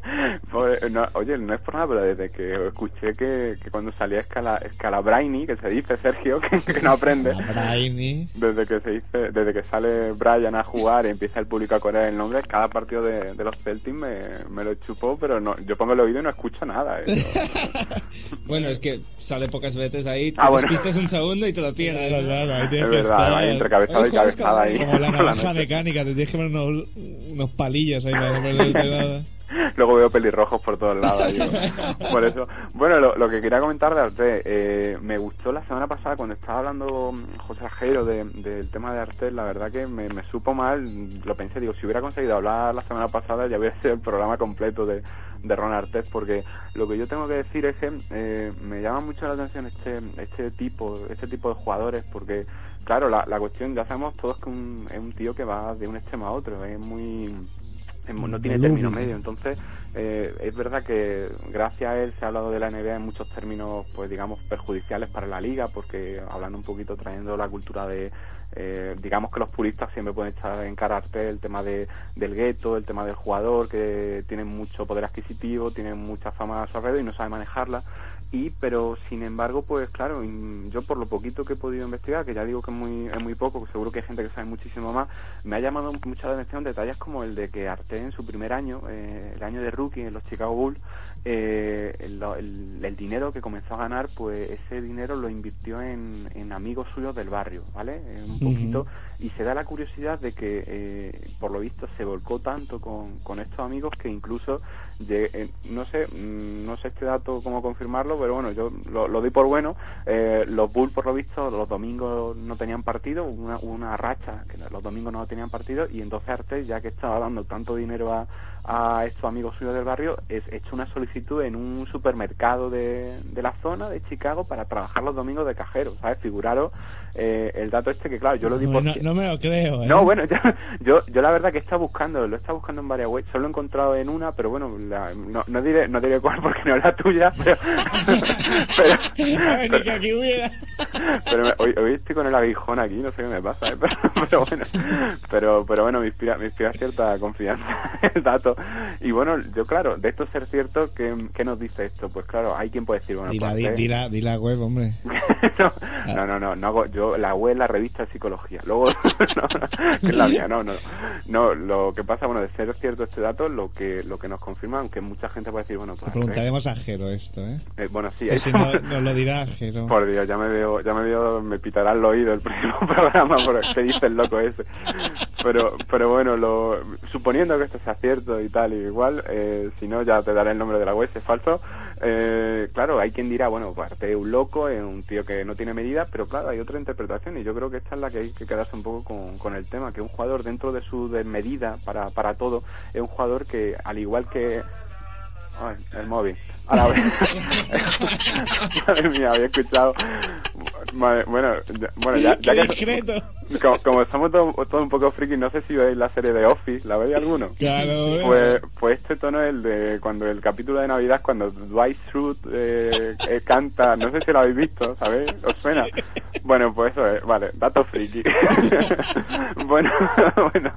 pobre- no, oye, no es por nada, pero desde que escuché que, que cuando salía Scala, Scalabrine, que se dice Sergio, que, que no aprende. Desde que se dice, desde que sale Brian a jugar y empieza el público a correr el nombre, cada partido de, de los Celtics me, me lo chupó, pero no, yo pongo el oído y no escucho nada. eh. [LAUGHS] [LAUGHS] Bueno, es que sale pocas veces ahí, te Ah, bueno. despistas un segundo y te lo pierdes. Es verdad, estar. ahí entre cabezada y cabezada ahí. Como la [LAUGHS] naranja mecánica, te tienes que poner unos, unos palillos ahí para no perderte nada. [LAUGHS] luego veo pelirrojos por todos lados. [LAUGHS] por eso. Bueno, lo, lo que quería comentar de Arte, eh, me gustó la semana pasada cuando estaba hablando mm, José Ajero de- del tema de Arte, la verdad que me, me supo mal, lo pensé, digo, si hubiera conseguido hablar la semana pasada ya hubiera [LAUGHS] sido el programa completo de, de Ron Artés, porque lo que yo tengo que decir es que eh, me llama mucho la atención este, este tipo, este tipo de jugadores, porque claro, la, la cuestión, ya sabemos todos que un, es un tío que va de un extremo a otro, es muy no tiene término medio. Entonces, eh, es verdad que gracias a él se ha hablado de la NBA en muchos términos, pues digamos, perjudiciales para la liga, porque hablando un poquito, trayendo la cultura de, eh, digamos que los puristas siempre pueden echar en cara el tema de, del gueto, el tema del jugador, que tiene mucho poder adquisitivo, tiene mucha fama a su alrededor y no sabe manejarla. Y, pero sin embargo, pues claro, yo por lo poquito que he podido investigar, que ya digo que es muy, es muy poco, seguro que hay gente que sabe muchísimo más, me ha llamado mucha atención detalles como el de que Arte en su primer año, eh, el año de rookie en los Chicago Bulls, eh, el, el- el dinero que comenzó a ganar, pues ese dinero lo invirtió en, en amigos suyos del barrio, ¿vale? Eh, un poquito. Y se da la curiosidad de que, eh, por lo visto, se volcó tanto con, con estos amigos que incluso, eh, no sé, mm, no sé este dato cómo confirmarlo, pero bueno, yo lo, lo doy por bueno. Eh, los Bulls, por lo visto, los domingos no tenían partido, una, una racha que los domingos no tenían partido, y entonces Arte, ya que estaba dando tanto dinero a, a estos amigos suyos del barrio, es hecho una solicitud en un supermercado de, de la zona de Chicago para trabajar los domingos de cajero, ¿sabes? Figuraros eh, el dato este que, claro, yo lo di por... no, no me lo creo, ¿eh? No, bueno, [LAUGHS] yo, yo, yo la verdad que he estado buscando, lo he estado buscando en varias webs, solo he encontrado en una, pero bueno, la- no, no diré no diré cuál porque no es la tuya, pero, [LAUGHS] pero, Ay, ni que aquí hubiera. pero me- hoy, hoy estoy con el aguijón aquí, no sé qué me pasa, ¿eh? [LAUGHS] pero, pero bueno, pero, pero bueno, me inspira, me inspira cierta confianza el dato. Y bueno, yo claro, de esto ser cierto, ¿qué, qué nos dice esto? Pues claro, hay quien puede decir, bueno, Dila, pues, di, eh, di la, di la web, hombre. [LAUGHS] no, no, no, no, no hago, yo la web, la revista de psicología. Luego, [LAUGHS] no, que es la mía, no, no. No, lo que pasa, bueno, de ser cierto este dato, lo que lo que nos confirma, aunque mucha gente puede decir, bueno, pues, preguntaremos a Jero esto, ¿eh? eh, bueno, sí, Esto si no, nos lo dirá Jero. por Dios, ya me veo, ya me veo, me pitará el oído el próximo [LAUGHS] programa por qué dice el loco ese. Pero, pero bueno, lo, suponiendo que esto sea cierto y tal, y igual, eh, si no ya te daré el nombre de la web, es falso. Eh, claro, hay quien dirá, bueno, pues Arte es un loco, es un tío que no tiene medida, pero claro, hay otra interpretación y yo creo que esta es la que hay que quedarse un poco con, con el tema, que un jugador dentro de su desmedida para, para todo, es un jugador que, al igual que Ay, el móvil. A la vez. Madre mía, había escuchado. Madre- bueno, ya, bueno, ya, ya ¡Qué que. discreto! [LAUGHS] Como, como somos todos todos un poco frikis, no sé si veis la serie de Office, ¿la veis alguno? Claro, ¿eh? Pues, pues este tono es el de cuando el capítulo de Navidad, cuando Dwight Schrute eh, eh, canta, no sé si lo habéis visto, ¿sabéis? ¿Os suena? Bueno, pues eso es, vale, dato friki. [LAUGHS] bueno, [LAUGHS] bueno,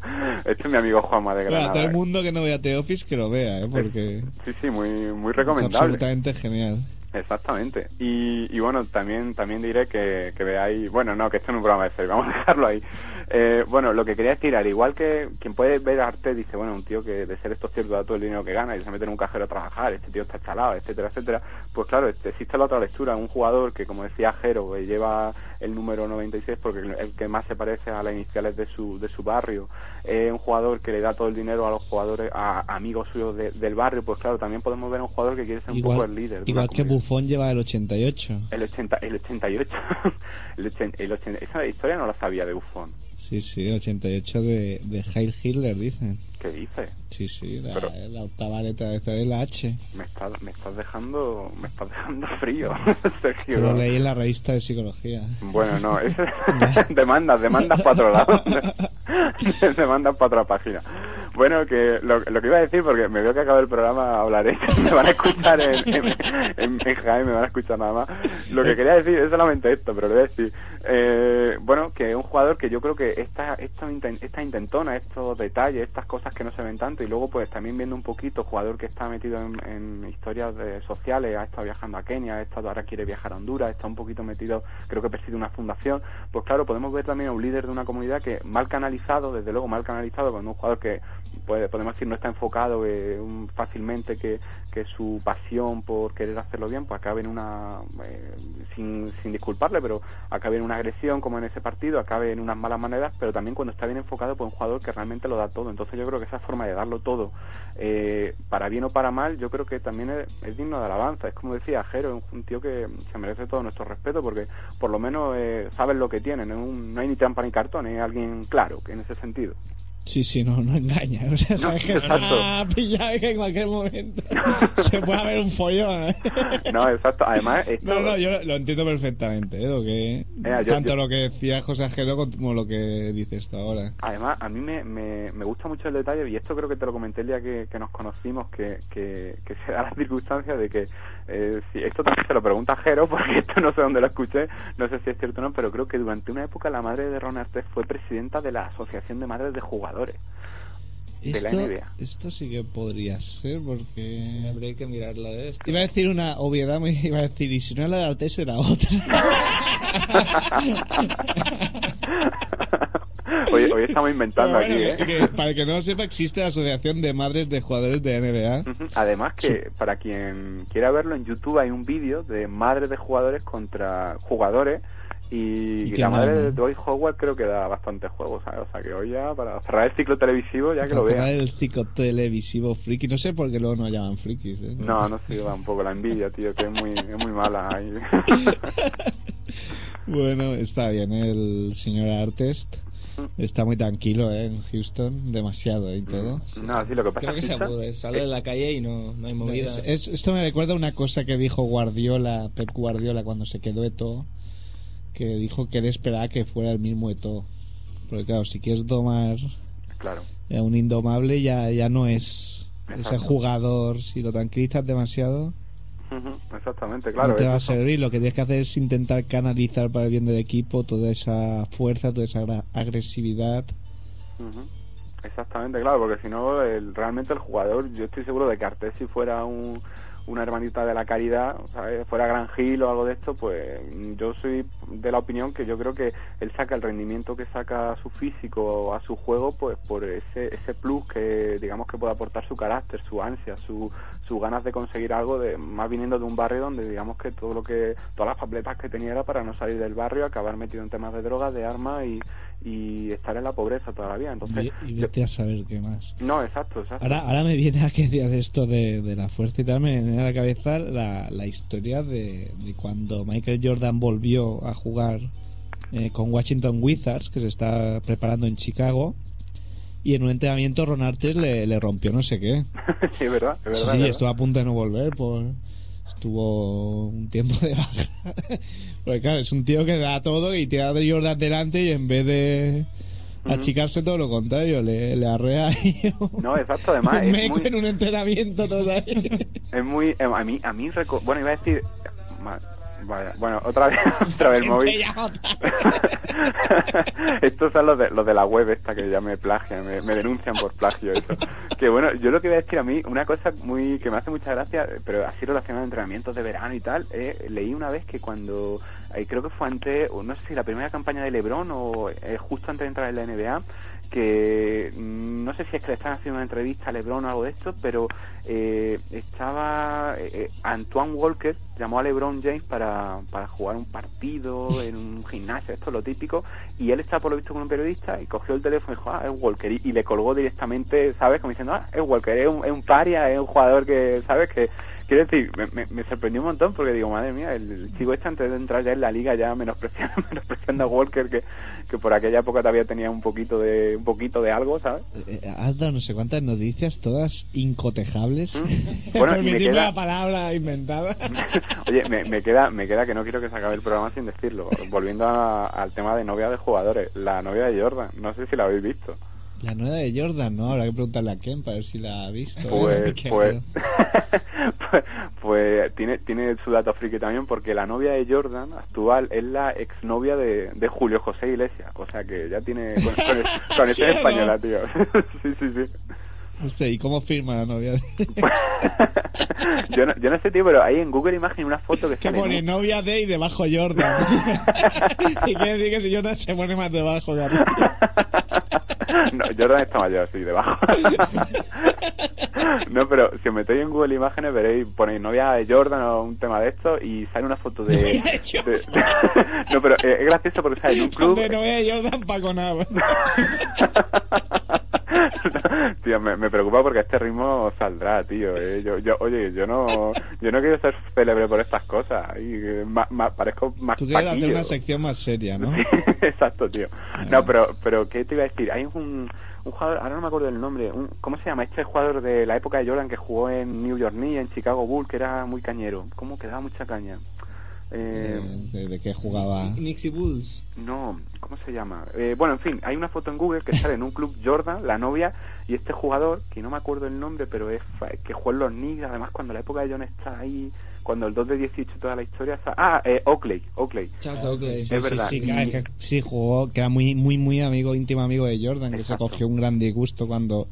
este es mi amigo Juanma de Granada. todo el ¿eh? mundo que no vea The Office que lo vea, ¿eh? Porque Sí, sí, muy, muy es recomendable. absolutamente genial. Exactamente. Y, y bueno, también también diré que, que veáis, bueno, no, que esto no es un programa de serie, [LAUGHS] vamos a dejarlo ahí. Eh, bueno, lo que quería decir, al igual que quien puede ver arte, dice, bueno, un tío que de ser esto cierto da todo el dinero que gana y se mete en un cajero a trabajar, este tío está chalado, etcétera, etcétera. Pues claro, este, existe la otra lectura, un jugador que, como decía Jero, que lleva el número 96 porque el el que más se parece a las iniciales de su, de su barrio, es un jugador que le da todo el dinero a los jugadores, a amigos suyos de- del barrio, pues claro, también podemos ver a un jugador que quiere ser un poco el líder. igual que. Buffon lleva el 88. El, 80, el 88. [LAUGHS] el 80, el 80 esa historia no la sabía de Buffon. Sí, sí, el 88 de, de Heil Hitler, dicen. ¿Qué dices? Sí, sí, la, Pero- la octava letra de es la H. Me estás, me estás dejando me estás dejando [LAUGHS] frío, [LAUGHS] Sergio. Lo leí en la revista de psicología. Bueno, no, [LAUGHS] es demandas, demandas para otro lado. demandas para otra página. Bueno, que lo, lo que iba a decir, porque me veo que acaba el programa, hablaré, [LAUGHS] me van a escuchar en, en, en, en Jaén, me van a escuchar nada más. Lo que quería decir es solamente esto, pero lo voy a decir. Eh, bueno, que es un jugador que yo creo que esta, esta, esta intentona, estos detalles, estas cosas que no se ven tanto, y luego pues también viendo un poquito, jugador que está metido en, en historias de- sociales, ha estado viajando a Kenia, ha estado, ahora quiere viajar a Honduras, está un poquito metido, creo que preside una fundación, pues claro, podemos ver también a un líder de una comunidad que mal canalizado, desde luego mal canalizado, cuando un jugador que puede, podemos decir no está enfocado eh, un- fácilmente que, que su pasión por querer hacerlo bien pues acabe en una eh, sin, sin disculparle pero acabe en una agresión como en ese partido acabe en unas malas maneras pero también cuando está bien enfocado pues un jugador que realmente lo da todo. Entonces yo creo que esa forma de darlo todo. Eh, para bien o para mal yo creo que también es, es digno de alabanza. Es como decía Jero es un tío que se merece todo nuestro respeto porque por lo menos eh, saben lo que tienen no, un- hay ni trampa ni cartón es alguien claro en ese sentido Sí, sí, no, no engaña. O sea, sabes que exacto. está pillado que en cualquier momento [LAUGHS] se puede haber un follón. ¿eh? [LAUGHS] no exacto además esto, No, no, yo lo entiendo perfectamente, ¿eh? Lo que, Mira, yo- tanto yo- lo que decía José Ángelo como lo que dices tú ahora. Además, a mí me, me, me gusta mucho el detalle, y esto creo que te lo comenté el día que, que nos conocimos, que, que, que se da la circunstancia de que, eh, si esto también se lo pregunta Jero, [LAUGHS] porque esto no sé dónde lo escuché, no sé si es cierto o no, pero creo que durante una época la madre de Ron Artes fue presidenta de la Asociación de Madres de Jugadores. De la Esto, NBA. esto sí que podría ser porque... Habría que mirarla de esto. Iba a decir una obviedad, me [LAUGHS] iba a decir, y si no era la de Artes era otra. [LAUGHS] hoy, hoy estamos inventando aquí, ¿eh? que para el que no lo sepa, existe la Asociación de Madres de Jugadores de NBA. Además que para quien quiera verlo en YouTube hay un vídeo de madres de jugadores contra jugadores y, ¿Y la madre de? Dwight Howard creo que da bastante juego, ¿sabes? O sea que hoy ya para cerrar el ciclo televisivo ya que lo Para cerrar vean. el ciclo televisivo friki. No sé por qué luego no llaman frikis. ¿eh? No, no sé, da un poco la envidia, tío, que es muy, es muy mala ahí. [LAUGHS] Bueno, está bien ¿eh? el señor Artest. Está muy tranquilo ¿eh? en Houston, demasiado y todo. No, sí, lo que pasa Creo que es se aburre. Sale de la calle y no, no hay movida. Es- es- esto me recuerda una cosa que dijo Guardiola, Pep Guardiola, cuando se quedó Eto, que dijo que él esperaba que fuera el mismo Eto. Porque claro, si quieres domar claro. a un indomable ya, ya no es ese Exacto. jugador, si lo tranquilizas demasiado Exactamente, claro. no te va a servir. Lo que tienes que hacer es intentar canalizar para el bien del equipo toda esa fuerza, toda esa agresividad. Exactamente, claro, porque si no, el- realmente el jugador, yo estoy seguro de que Artés si fuera un, una hermanita de la caridad, ¿sabes? fuera Gran Gil o algo de esto, pues yo soy de la opinión que yo creo que él saca el rendimiento que saca a su físico a su juego, pues por ese, ese plus que digamos que puede aportar su carácter, su ansia, su, sus ganas de conseguir algo, de más viniendo de un barrio donde digamos que todo lo que, todas las papeletas que tenía era para no salir del barrio, acabar metido en temas de drogas, de armas y, y estar en la pobreza todavía. Entonces, Y, y yo- vete a saber qué más. no, exacto, exacto. Ahora, ahora me viene a que decías esto de, de la fuerza y tal, me viene a la cabeza la, la historia de, de cuando Michael Jordan volvió a jugar eh, con Washington Wizards, que se está preparando en Chicago, y en un entrenamiento Ron Artes le, le rompió no sé qué. [LAUGHS] sí, es verdad, es Sí, verdad. sí, es estuvo a punto de no volver, por estuvo un tiempo de baja. [LAUGHS] Porque claro, es un tío que da todo y tira de Jordan delante y en vez de achicarse todo lo contrario, le, le arrea ahí. [LAUGHS] No, exacto, además un meco muy, en un entrenamiento total. [LAUGHS] es muy, eh, a mí, a mí, bueno, iba a decir, vaya, bueno, otra vez, [LAUGHS] otra vez el móvil. [LAUGHS] Estos son los de, los de la web esta que ya me plagian, me, me denuncian por plagio eso. Que bueno, yo lo que voy a decir a mí, una cosa muy que me hace mucha gracia, pero así relacionada a entrenamientos de verano y tal, eh, leí una vez que cuando, eh, creo que fue antes, no sé si la primera campaña de Lebron o eh, justo antes de entrar en la NBA, que mm, no sé si es que le están haciendo una entrevista a LeBron o algo de esto, pero eh, estaba eh, eh, Antoine Walker llamó a LeBron James para, para jugar un partido en un gimnasio, esto es lo típico, y él estaba por lo visto con un periodista y cogió el teléfono y dijo, ah, es Walker, y, y le colgó directamente, ¿sabes? Como diciendo, ah, es Walker, es un, es un paria, es un jugador que, ¿sabes? Que Quiero decir, me, me, me sorprendió un montón porque digo, madre mía, el, el chico este antes de entrar ya en la liga ya menospreciando, [LAUGHS] menospreciando a Walker que, que por aquella época todavía tenía un poquito de un poquito de algo, ¿sabes? Eh, Has dado no sé cuántas noticias, todas incotejables. ¿Mm? [LAUGHS] Bueno, y me Permitidme queda- la palabra inventada. [LAUGHS] Oye, me, me queda me queda que no quiero que se acabe el programa sin decirlo. Volviendo a- al tema de novia de jugadores, la novia de Jordan, no sé si la habéis visto. La nueva de Jordan, ¿no? Habrá que preguntarle a Ken para ver si la ha visto. [LAUGHS] Pues, pues, [LAUGHS] pues, pues tiene, tiene su dato friki también porque la novia de Jordan actual es la exnovia de, de Julio José Iglesias. O sea que ya tiene con, con, con [LAUGHS] ¿Sí no? española, tío. sí, sí, sí. Hostia, ¿y cómo firma la novia? de- yo, no, yo no sé, tío, pero hay en Google Imagen una foto que sale... pone ¿no? novia de y debajo Jordan. y quiere decir que si Jordan se pone más debajo de arriba. [LAUGHS] no, Jordan está mayor, sí, debajo. [LAUGHS] no, pero si os metéis en Google Imágenes veréis, ponéis novia de Jordan o un tema de esto y sale una foto de... Novia de de- [LAUGHS] no, pero eh, es gracioso porque sale en un club... Donde no vea Jordan Paco Nava. [LAUGHS] tío, me, me preocupa porque este ritmo saldrá, tío. eh. Yo, yo, oye, yo no, yo no quiero ser célebre por estas cosas. Y, ma- ma- parezco más Tú quieres hacer una sección más seria, ¿no? [LAUGHS] Exacto, tío. No, pero, pero ¿qué te iba a decir? Hay un, un jugador, ahora no me acuerdo del nombre, un, ¿cómo se llama? Este jugador de la época de Jordan que jugó en New York Knicks, en Chicago Bulls, que era muy cañero. ¿Cómo que daba mucha caña? Eh, De, de qué jugaba. Nixie Bulls. no, ¿cómo se llama? Eh, bueno, en fin, hay una foto en Google que sale en un club Jordan, la novia, y este jugador, que no me acuerdo el nombre, pero es fa- que jugó en los Knicks, además cuando la época de John está ahí, cuando el 2 de 18 toda la historia está... Ah, eh, Oakley, Oakley. Charles Oakley. Es verdad. Sí, sí, que, que sí, jugó, que era muy, muy, muy amigo, íntimo amigo de Jordan, que se cogió un gran disgusto cuando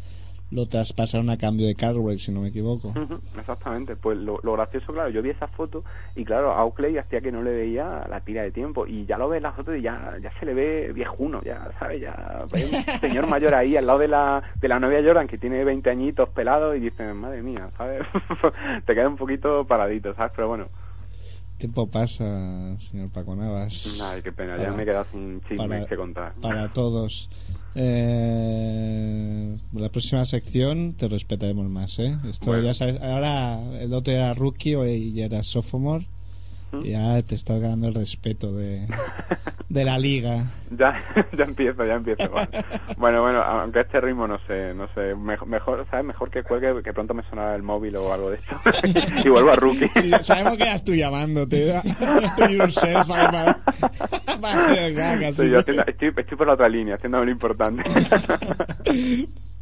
lo traspasaron a cambio de Carwell, si no me equivoco. Exactamente, pues lo, lo gracioso, claro, yo vi esa foto y claro, a Oakley hacía que no le veía la tira de tiempo y ya lo ves la foto y ya, ya se le ve viejuno, ya, ¿sabes? Ya hay un [LAUGHS] señor mayor ahí al lado de la, de la novia Jordan que tiene 20 añitos pelado y dices, madre mía, ¿sabes? [LAUGHS] Te queda un poquito paradito, ¿sabes? Pero bueno, tiempo pasa, señor Paco Navas? ay, qué pena, ya Para- me he quedado sin chismes para- que contar. Para todos. Eh, la próxima sección te respetaremos más, ¿eh? Esto Bueno. ya sabes, ahora el otro era rookie, ya era sophomore. ¿Mm? Ya te estás ganando el respeto de, [LAUGHS] de la liga. Ya, [LAUGHS] ya empiezo, ya empiezo. Bueno, bueno, bueno, aunque este ritmo no sé, no sé, mejor, mejor ¿sabes? Mejor que cuelgue, que pronto me sonara el móvil o algo de esto. [LAUGHS] y vuelvo a rookie. Sí, sabemos que eras tú llamándote. Yourself para, para. Sí, yo haciendo- estoy, estoy por la otra línea, haciendo lo importante.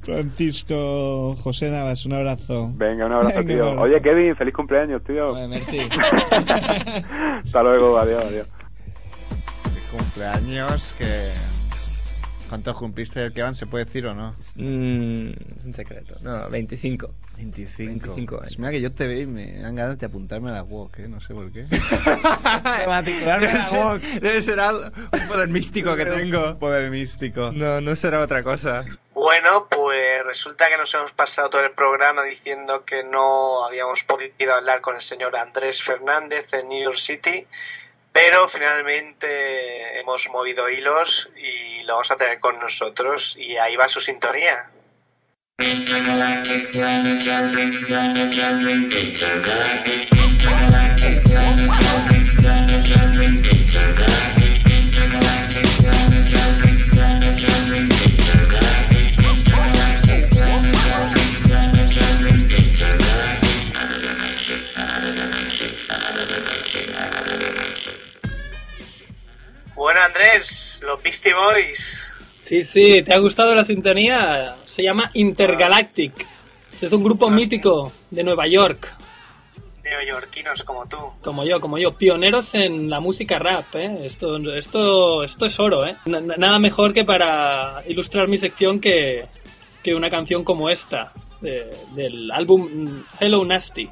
Francisco José Navas, un abrazo. Venga, un abrazo, Venga, tío. un abrazo. Oye, Kevin, feliz cumpleaños, tío. Bueno, merci. [LAUGHS] [LAUGHS] Hasta luego, adiós, adiós. cumpleaños que... ¿Cuántos cumpliste el que van? ¿Se puede decir o no? Mm, es un secreto. No, 25. 25. 25 años. Pues mira que yo te veo y me dan ganas de apuntarme a la walk, ¿eh? No sé por qué. [LAUGHS] debe, ser, debe ser algo, un poder místico que tengo. poder místico. No, no será otra cosa. Bueno, pues resulta que nos hemos pasado todo el programa diciendo que no habíamos podido hablar con el señor Andrés Fernández en New York City, pero finalmente hemos movido hilos y lo vamos a tener con nosotros y ahí va su sintonía. [LAUGHS] Andrés, los Beastie Boys. Sí, sí, ¿te ha gustado la sintonía? Se llama Intergalactic. Es un grupo mítico de Nueva York, neoyorquinos como tú. como yo, como yo, pioneros en la música rap, ¿eh? Esto, esto, esto es oro, ¿eh? Na- Nada mejor que para ilustrar mi sección que, que una canción como esta, de- del álbum Hello Nasty.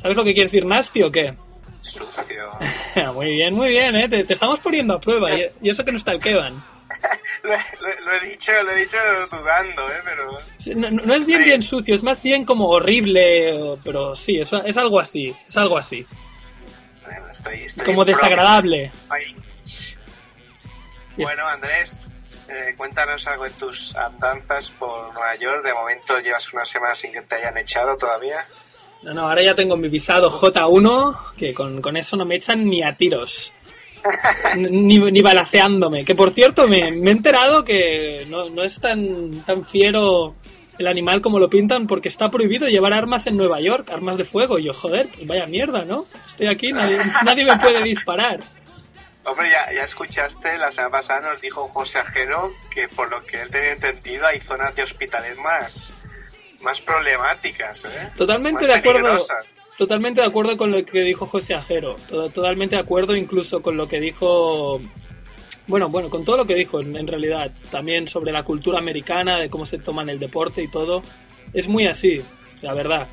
¿Sabes lo que quiere decir Nasty o qué? Sucio. [LAUGHS] muy bien, muy bien, ¿eh? Te, te estamos poniendo a prueba y, y eso que no está el Kevan. [LAUGHS] lo, lo- lo he dicho, lo he dicho dudando, ¿eh? Pero No, es bien bien sucio, es más bien como horrible, pero sí, es, es algo así, es algo así. bueno, estoy, estoy Como desagradable. Bueno, Andrés, eh, cuéntanos algo de tus andanzas por Nueva York. De momento llevas una semana sin que te hayan echado todavía. No, no, ahora ya tengo mi visado J1, que con, con eso no me echan ni a tiros. Ni, ni balaseándome. Que por cierto, me, me he enterado que no, no es tan, tan fiero el animal como lo pintan porque está prohibido llevar armas en Nueva York, armas de fuego. Y yo, joder, pues vaya mierda, ¿no? Estoy aquí, nadie, nadie me puede disparar. Hombre, ya, ya escuchaste, la semana pasada nos dijo José Ajero que por lo que él tenía entendido hay zonas de hospitales más, más problemáticas, ¿eh? Totalmente Más de acuerdo. peligrosas. Totalmente de acuerdo con lo que dijo José Ajero. To- Totalmente de acuerdo incluso con lo que dijo. Bueno, bueno, con todo lo que dijo en, en realidad. También sobre la cultura americana, de cómo se toman el deporte y todo. Es muy así, la verdad.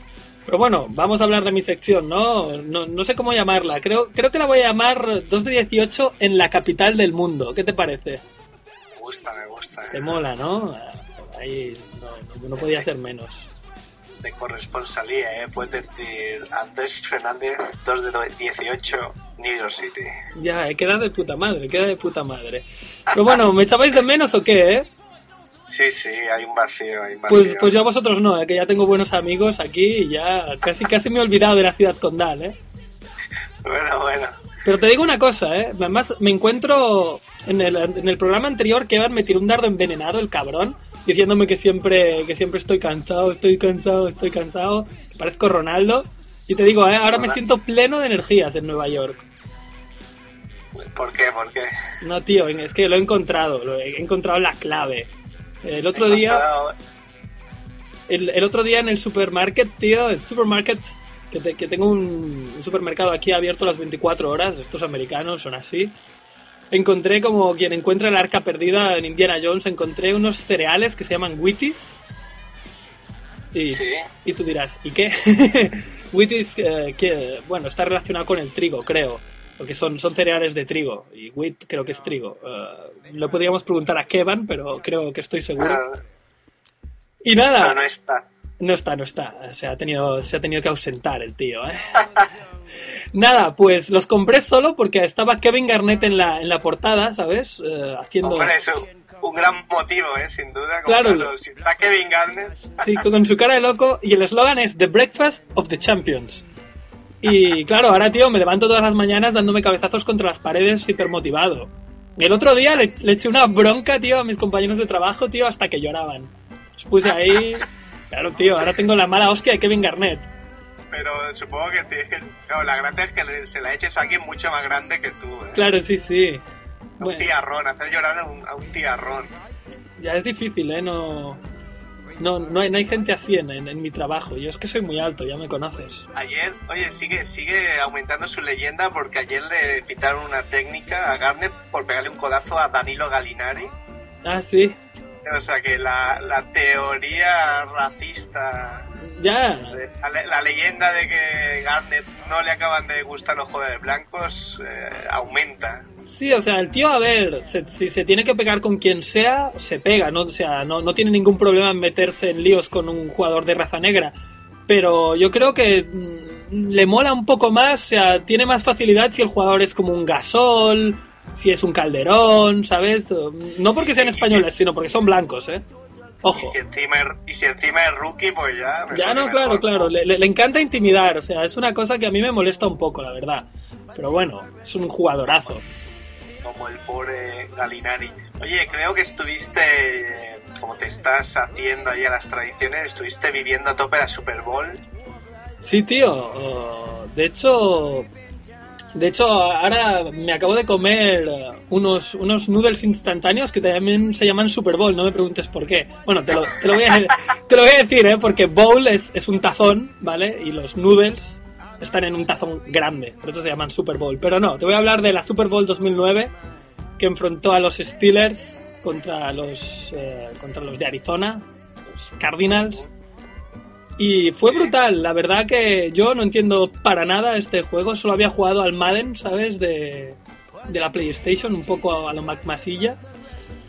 Pero bueno, vamos a hablar de mi sección, ¿no? No, no sé cómo llamarla. Creo, creo que la voy a llamar 2 de 18 en la capital del mundo. ¿Qué te parece? Me gusta, me gusta. Te mola, ¿no? ahí no, no- podía ser menos. De corresponsalía, ¿eh? Puedes decir Andrés Fernández, 2 de 18, New York City. Ya, eh, queda de puta madre, queda de puta madre. Pero bueno, ¿me echabais de menos o qué, eh? Sí, sí, hay un vacío, hay un vacío. Pues, pues yo a vosotros no, eh, que ya tengo buenos amigos aquí y ya casi, casi me he olvidado de la ciudad condal, ¿eh? [LAUGHS] Bueno, bueno. Pero te digo una cosa, ¿eh? Además, me encuentro en el, en el programa anterior que Evan me tiró un dardo envenenado, el cabrón, diciéndome que siempre, que siempre estoy cansado, estoy cansado, estoy cansado, que parezco Ronaldo. Y te digo, ¿eh? ahora me siento pleno de energías en Nueva York. ¿Por qué? ¿Por qué? No, tío, es que lo he encontrado, lo he encontrado la clave. El otro día... Encontrado- El, el otro día en el supermarket, tío, el supermarket, que, te- que tengo un, un supermercado aquí abierto las 24 horas, estos americanos son así. Encontré como quien encuentra el arca perdida en Indiana Jones, encontré unos cereales que se llaman Wheaties. Y, Sí. y tú dirás, ¿y qué? [LAUGHS] Wheaties, eh, que, bueno, está relacionado con el trigo, creo. Porque son, son cereales de trigo. Y wheat creo que es trigo. Eh, lo podríamos preguntar a Kevan, pero creo que estoy seguro. Pero, Y nada. no está. No está, no está. Se ha tenido, se ha tenido que ausentar el tío, ¿eh? [LAUGHS] Nada, pues los compré solo porque estaba Kevin Garnett en la, en la portada, ¿sabes? Eh, haciendo... Hombre, un, gran motivo, ¿eh? Sin duda. Claro. Si está Kevin Garnett, Sí, con su cara de loco. Y el eslogan es The Breakfast of the Champions. Y claro, ahora, tío, me levanto todas las mañanas dándome cabezazos contra las paredes hipermotivado. Y el otro día le, le eché una bronca, tío, a mis compañeros de trabajo, tío, hasta que lloraban. Los puse ahí... [LAUGHS] Claro, tío, ahora tengo la mala hostia de Kevin Garnett. Pero supongo que, tienes que claro, la gracia es que se la eches a alguien mucho más grande que tú, ¿eh? Claro, sí, sí. A un Bueno, tiarrón, hacer llorar a un, a un tiarrón. ya es difícil, ¿eh? No, no, no, hay, no hay gente así en, en- en mi trabajo. Yo es que soy muy alto, ya me conoces. Ayer, oye, sigue, sigue aumentando su leyenda porque ayer le pitaron una técnica a Garnet por pegarle un codazo a Danilo Galinari. Ah, sí. O sea que la, la teoría racista, Ya. la, la leyenda de que Garnet no le acaban de gustar los jugadores blancos eh, aumenta. Sí, o sea, el tío, a ver, se- si se tiene que pegar con quien sea, se pega, ¿no? O sea, no, no tiene ningún problema en meterse en líos con un jugador de raza negra. Pero yo creo que mm, le mola un poco más, o sea, tiene más facilidad si el jugador es como un gasol, si es un calderón, ¿sabes? No porque sean españoles, sino porque son blancos, ¿eh? Ojo. Y si encima es, y si encima es rookie, pues ya... Ya no, mejor. claro, claro. Le, le- encanta intimidar. O sea, es una cosa que a mí me molesta un poco, la verdad. Pero bueno, es un jugadorazo. como el pobre Galinari. Oye, creo que estuviste, como te estás haciendo ahí a las tradiciones, estuviste viviendo a tope la Super Bowl. Sí, tío. de hecho, de hecho, ahora me acabo de comer unos, unos noodles instantáneos que también se llaman Super Bowl. No me preguntes por qué. Bueno, te lo, te lo, voy, a, te lo voy a decir, ¿eh? Porque bowl es, es un tazón, ¿vale? Y los noodles están en un tazón grande. Por eso se llaman Super Bowl. Pero no, te voy a hablar de la Super Bowl 2009 que enfrentó a los Steelers contra los, eh, contra los de Arizona, los Cardinals. Y fue brutal, la verdad que yo no entiendo para nada este juego, solo había jugado al Madden, ¿sabes? De, de la PlayStation, un poco a lo Mac Masilla.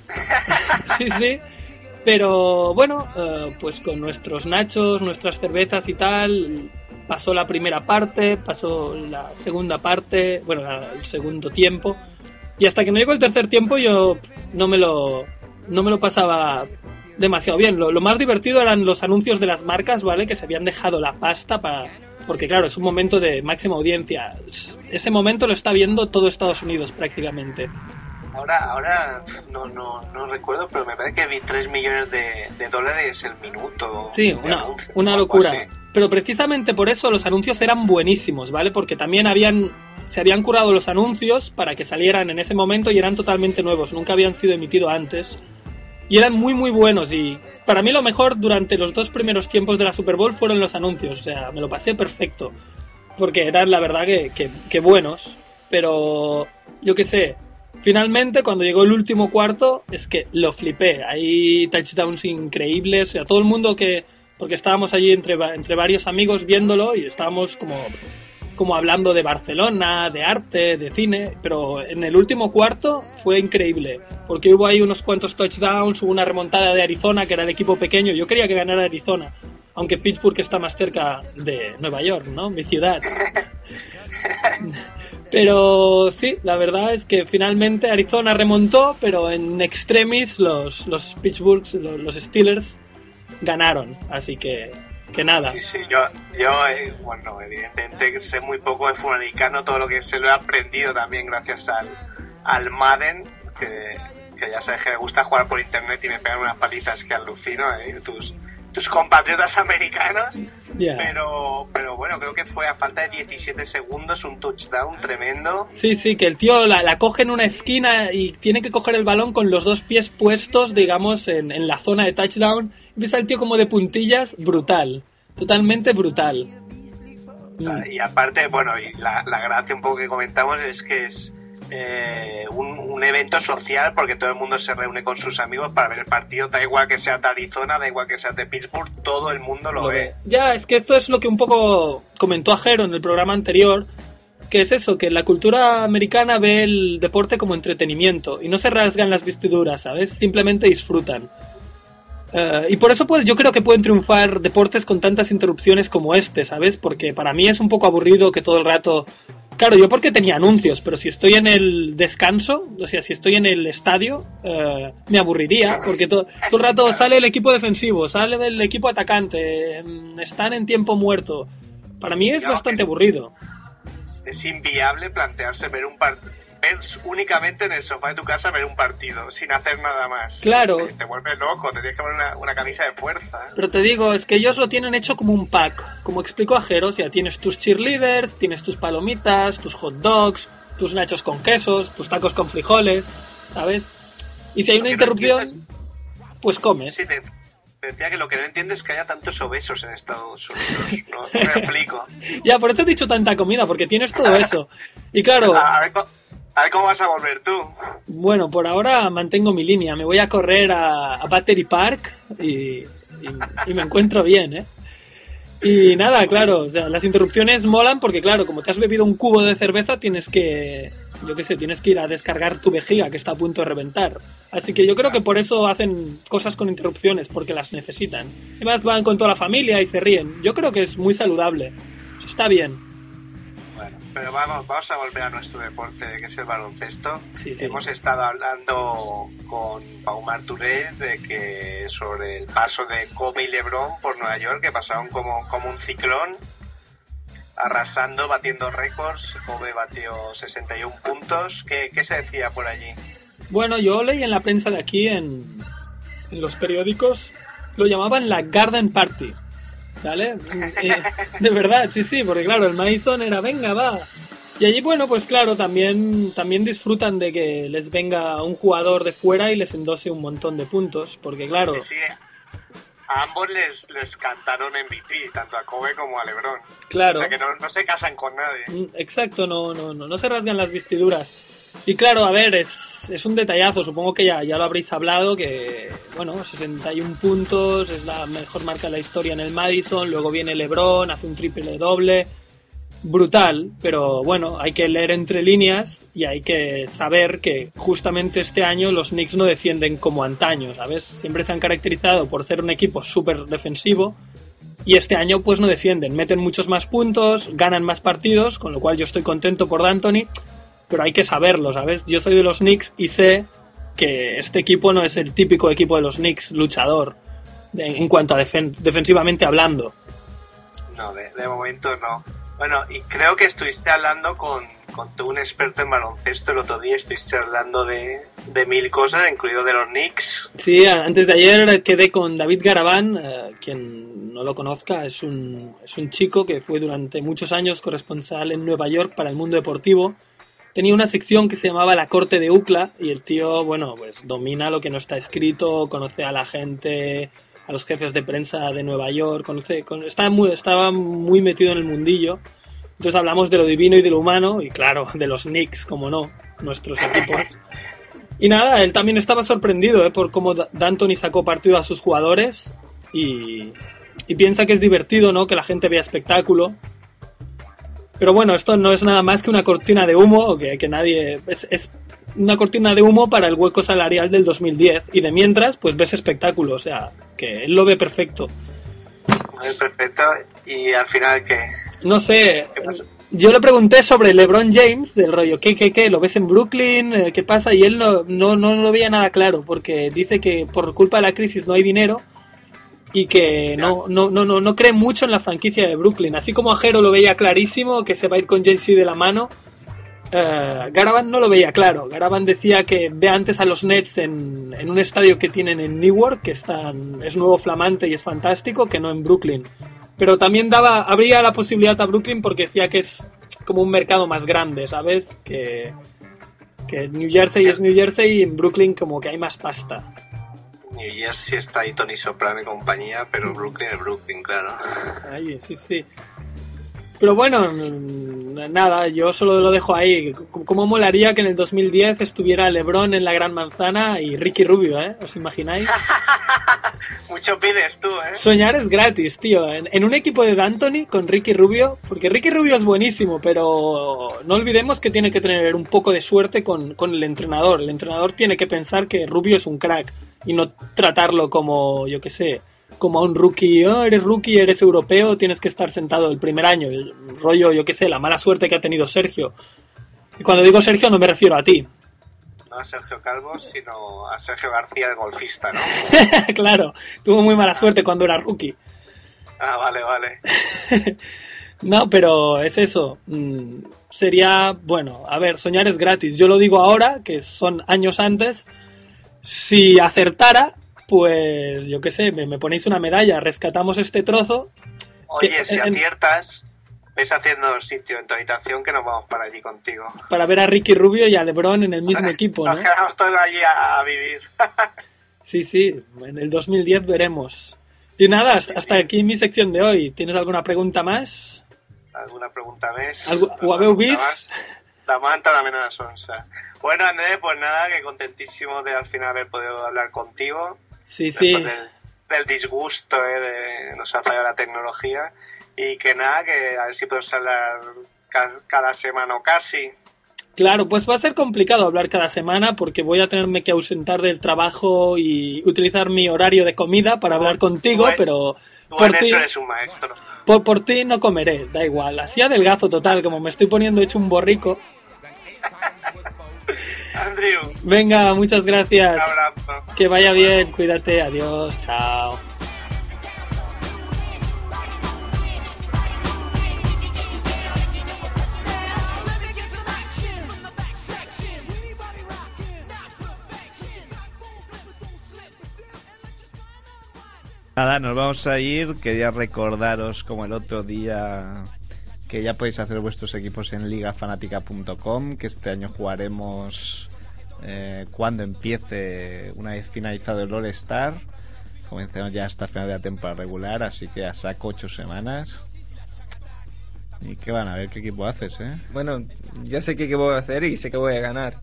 [LAUGHS] sí, sí. Pero bueno, eh, pues con nuestros nachos, nuestras cervezas y tal, pasó la primera parte, pasó la segunda parte, bueno, la- el segundo tiempo. Y hasta que no llegó el tercer tiempo yo no me lo, no me lo pasaba demasiado bien. Lo, lo más divertido eran los anuncios de las marcas, ¿vale? Que se habían dejado la pasta para... Porque claro, es un momento de máxima audiencia. Ese momento lo está viendo todo Estados Unidos prácticamente. Ahora, ahora no, no, no recuerdo, pero me parece que vi 3 millones de, de dólares el minuto. Sí, una, anuncio, una locura. así. Pero precisamente por eso los anuncios eran buenísimos, ¿vale? Porque también habían se habían curado los anuncios para que salieran en ese momento y eran totalmente nuevos, nunca habían sido emitidos antes. Y eran muy muy buenos y para mí lo mejor durante los dos primeros tiempos de la Super Bowl fueron los anuncios, o sea, me lo pasé perfecto. Porque eran la verdad que, que, buenos. Pero yo qué sé, finalmente cuando llegó el último cuarto es que lo flipé. Hay touchdowns increíbles, o sea, todo el mundo que... Porque estábamos allí entre, entre varios amigos viéndolo y estábamos como como hablando de Barcelona, de arte, de cine, pero en el último cuarto fue increíble, porque hubo ahí unos cuantos touchdowns, hubo una remontada de Arizona, que era el equipo pequeño, yo quería que ganara Arizona, aunque Pittsburgh está más cerca de Nueva York, ¿no? Mi ciudad. [LAUGHS] Pero sí, la verdad es que finalmente Arizona remontó, pero en extremis los, los Pittsburgh, los, los Steelers ganaron. Así que, que nada. Sí, sí, yo, yo eh, bueno, evidentemente sé muy poco de fútbol todo lo que se lo he aprendido también gracias al, al Madden, que, que ya sabes que me gusta jugar por internet y me pegan unas palizas que alucino, ¿eh? tus, tus compatriotas americanos. Pero, pero bueno, creo que fue a falta de 17 segundos un touchdown tremendo. Sí, sí, que el tío la, la coge en una esquina y tiene que coger el balón con los dos pies puestos, digamos, en, en la zona de touchdown. Y ves al tío como de puntillas, brutal. Totalmente brutal. Mm. Y aparte, bueno, y la, la gracia un poco que comentamos es que es eh, un, un evento social porque todo el mundo se reúne con sus amigos para ver el partido, da igual que sea de Arizona, da igual que sea de Pittsburgh, todo el mundo lo, Lo ve. ve. Ya, es que esto es lo que un poco comentó Ajero en el programa anterior, que es eso, que la cultura americana ve el deporte como entretenimiento y no se rasgan las vestiduras, ¿sabes? Simplemente disfrutan. Eh, y por eso pues, yo creo que pueden triunfar deportes con tantas interrupciones como este, ¿sabes? Porque para mí es un poco aburrido que todo el rato... Claro, yo porque tenía anuncios, pero si estoy en el descanso, o sea, si estoy en el estadio, eh, me aburriría, porque to- todo el rato sale el equipo defensivo, sale el equipo atacante, mm, están en tiempo muerto. Para mí es bastante es- aburrido. Es inviable plantearse ver un partido. Ver únicamente en el sofá de tu casa ver un partido sin hacer nada más. Claro. Te, te vuelves loco, te tienes que poner una, una camisa de fuerza. Pero te digo, es que ellos lo tienen hecho como un pack. Como explicó Ajero, o sea, tienes tus cheerleaders, tienes tus palomitas, tus hot dogs, tus nachos con quesos, tus tacos con frijoles, ¿sabes? Y si hay Lo una no interrupción, pues comes. Sí, te, decía que lo que no entiendo es que haya tantos obesos en Estados Unidos. No, no me explico. [LAUGHS] Ya, por eso he dicho tanta comida, porque tienes todo eso. Y claro, A ver, a ver cómo vas a volver tú. bueno, por ahora mantengo mi línea. Me voy a correr a, a Battery Park y, y- y me encuentro bien, ¿eh? Y nada, claro, o sea, las interrupciones molan porque, claro, como te has bebido un cubo de cerveza, tienes que, yo qué sé, tienes que ir a descargar tu vejiga que está a punto de reventar. Así que yo creo que por eso hacen cosas con interrupciones, porque las necesitan. Además van con toda la familia y se ríen. Yo creo que es muy saludable. Está bien. Pero vamos, vamos a volver a nuestro deporte, que es el baloncesto. Sí, sí. Hemos estado hablando con Pau Marturell de que sobre el paso de Kobe y LeBron por Nueva York, que pasaron como, como un ciclón, arrasando, batiendo récords. Kobe batió 61 puntos. ¿Qué, qué se decía por allí? Bueno, yo leí en la prensa de aquí, en, en los periódicos, lo llamaban la Garden Party. ¿Vale? Eh, de verdad, sí, sí, porque claro, el Mason era, venga, va. Y allí, bueno, pues claro, también, también disfrutan de que les venga un jugador de fuera y les endose un montón de puntos, porque claro, Sí, sí, a ambos les, les cantaron MVP, tanto a Kobe como a LeBron. Claro. O sea que no, no se casan con nadie. Mm, Exacto, no, no, no, no se rasgan las vestiduras. Y claro, a ver, es, es un detallazo, supongo que ya, ya lo habréis hablado, que bueno, 61 puntos, es la mejor marca de la historia en el Madison, luego viene Lebron, hace un triple doble, brutal, pero bueno, hay que leer entre líneas y hay que saber que justamente este año los Knicks no defienden como antaño, ¿sabes? Siempre se han caracterizado por ser un equipo súper defensivo, y este año pues no defienden, meten muchos más puntos, ganan más partidos, con lo cual yo estoy contento por D'Antoni, pero hay que saberlo, ¿sabes? Yo soy de los Knicks y sé que este equipo no es el típico equipo de los Knicks luchador en cuanto a defen- defensivamente hablando. No, de, de momento no. Bueno, y creo que estuviste hablando con, con tú, un experto en baloncesto el otro día, estuviste hablando de, de mil cosas, incluido de los Knicks. Sí, antes de ayer quedé con David Garabán, eh, quien no lo conozca, es un, es un chico que fue durante muchos años corresponsal en Nueva York para el mundo deportivo. Tenía una sección que se llamaba La Corte de UCLA y el tío, bueno, pues domina lo que no está escrito, conoce a la gente, a los jefes de prensa de Nueva York, conoce, con- está muy, estaba muy metido en el mundillo. Entonces hablamos de lo divino y de lo humano y claro, de los Knicks, como no, nuestros [LAUGHS] equipos. Y nada, él también estaba sorprendido ¿eh? por cómo D'Antoni sacó partido a sus jugadores y, y piensa que es divertido, ¿no? Que la gente vea espectáculo. Pero bueno, esto no es nada más que una cortina de humo, que, que nadie... Es, es una cortina de humo para el hueco salarial del 2010. Y de mientras, pues ves espectáculo, o sea, que él lo ve perfecto. Muy perfecto. ¿Y al final qué? No sé, ¿Qué pasa? yo le pregunté sobre LeBron James, del rollo, ¿qué, qué, qué? ¿Lo ves en Brooklyn? Eh, ¿Qué pasa? Y él no, no, no lo veía nada claro, porque dice que por culpa de la crisis no hay dinero y que no, no, no, no, no cree mucho en la franquicia de Brooklyn. Así como Ajero lo veía clarísimo, que se va a ir con Jay-Z de la mano, eh, Garaban no lo veía claro. Garaban decía que ve antes a los Nets en, en un estadio que tienen en Newark, que están, es nuevo flamante y es fantástico, que no en Brooklyn. Pero también daba, abría la posibilidad a Brooklyn porque decía que es como un mercado más grande, ¿sabes? Que, que New Jersey es New Jersey y en Brooklyn como que hay más pasta. New Jersey está ahí Tony Soprano y compañía, pero Brooklyn es Brooklyn, claro. Ahí, sí, sí. Pero bueno, nada, yo solo lo dejo ahí. ¿Cómo molaría que en el 2010 estuviera LeBron en la Gran Manzana y Ricky Rubio, eh? ¿Os imagináis? [LAUGHS] Mucho pides tú, ¿eh? Soñar es gratis, tío. En, en un equipo de D'Antoni con Ricky Rubio, porque Ricky Rubio es buenísimo, pero no olvidemos que tiene que tener un poco de suerte con, con el entrenador. El entrenador tiene que pensar que Rubio es un crack y no tratarlo como, yo qué sé, como a un rookie. "Oh, eres rookie, eres europeo, tienes que estar sentado el primer año. El rollo, yo qué sé, la mala suerte que ha tenido Sergio. Y cuando digo Sergio no me refiero a ti. No a Sergio Calvo, sino a Sergio García, el golfista, ¿no? [LAUGHS] claro, tuvo muy mala suerte cuando era rookie. Ah, vale, vale. [LAUGHS] No, pero es eso. Mm, Sería, bueno, a ver, soñar es gratis. Yo lo digo ahora, que son años antes. Si acertara, pues yo qué sé, me, me ponéis una medalla, rescatamos este trozo. Oye, Que- si en- aciertas, ves haciendo sitio en tu habitación que nos vamos para allí contigo. Para ver a Ricky Rubio y a LeBron en el mismo [LAUGHS] equipo, ¿no? Nos quedamos todos allí a, a vivir. [LAUGHS] Sí, sí, en el 2010 veremos. Y nada, hasta, hasta aquí mi sección de hoy. ¿Tienes alguna pregunta más? ¿Alguna pregunta més? Algu- ho ¿Alguna habeu pregunta vist? más? Demà también a las 11. Bueno, Andrés, pues nada, que contentísimo de al final haber podido hablar contigo. Sí, sí. Del, del disgusto, eh, de nos ha fallado la tecnología. Y que nada, que a ver si podemos hablar ca- cada semana o casi. Claro, pues va a ser complicado hablar cada semana porque voy a tenerme que ausentar del trabajo y utilizar mi horario de comida para hablar contigo, Bueno, pero por ti, eso eres un maestro. por, por ti no comeré, da igual. Así adelgazo total, como me estoy poniendo hecho un borrico. Andrew, Venga, muchas un gracias. abrazo. Que vaya bien, cuídate, adiós, chao. Nada, nos vamos a ir. Quería recordaros, como el otro día, que ya podéis hacer vuestros equipos en ligafanatica.com, que este año jugaremos eh, cuando empiece, una vez finalizado el All-Star. Comencemos ya hasta el final de la temporada regular, así que a saco ocho semanas. ¿Y qué van a ver qué equipo haces, eh? Bueno, ya sé qué, qué voy a hacer y sé que voy a ganar.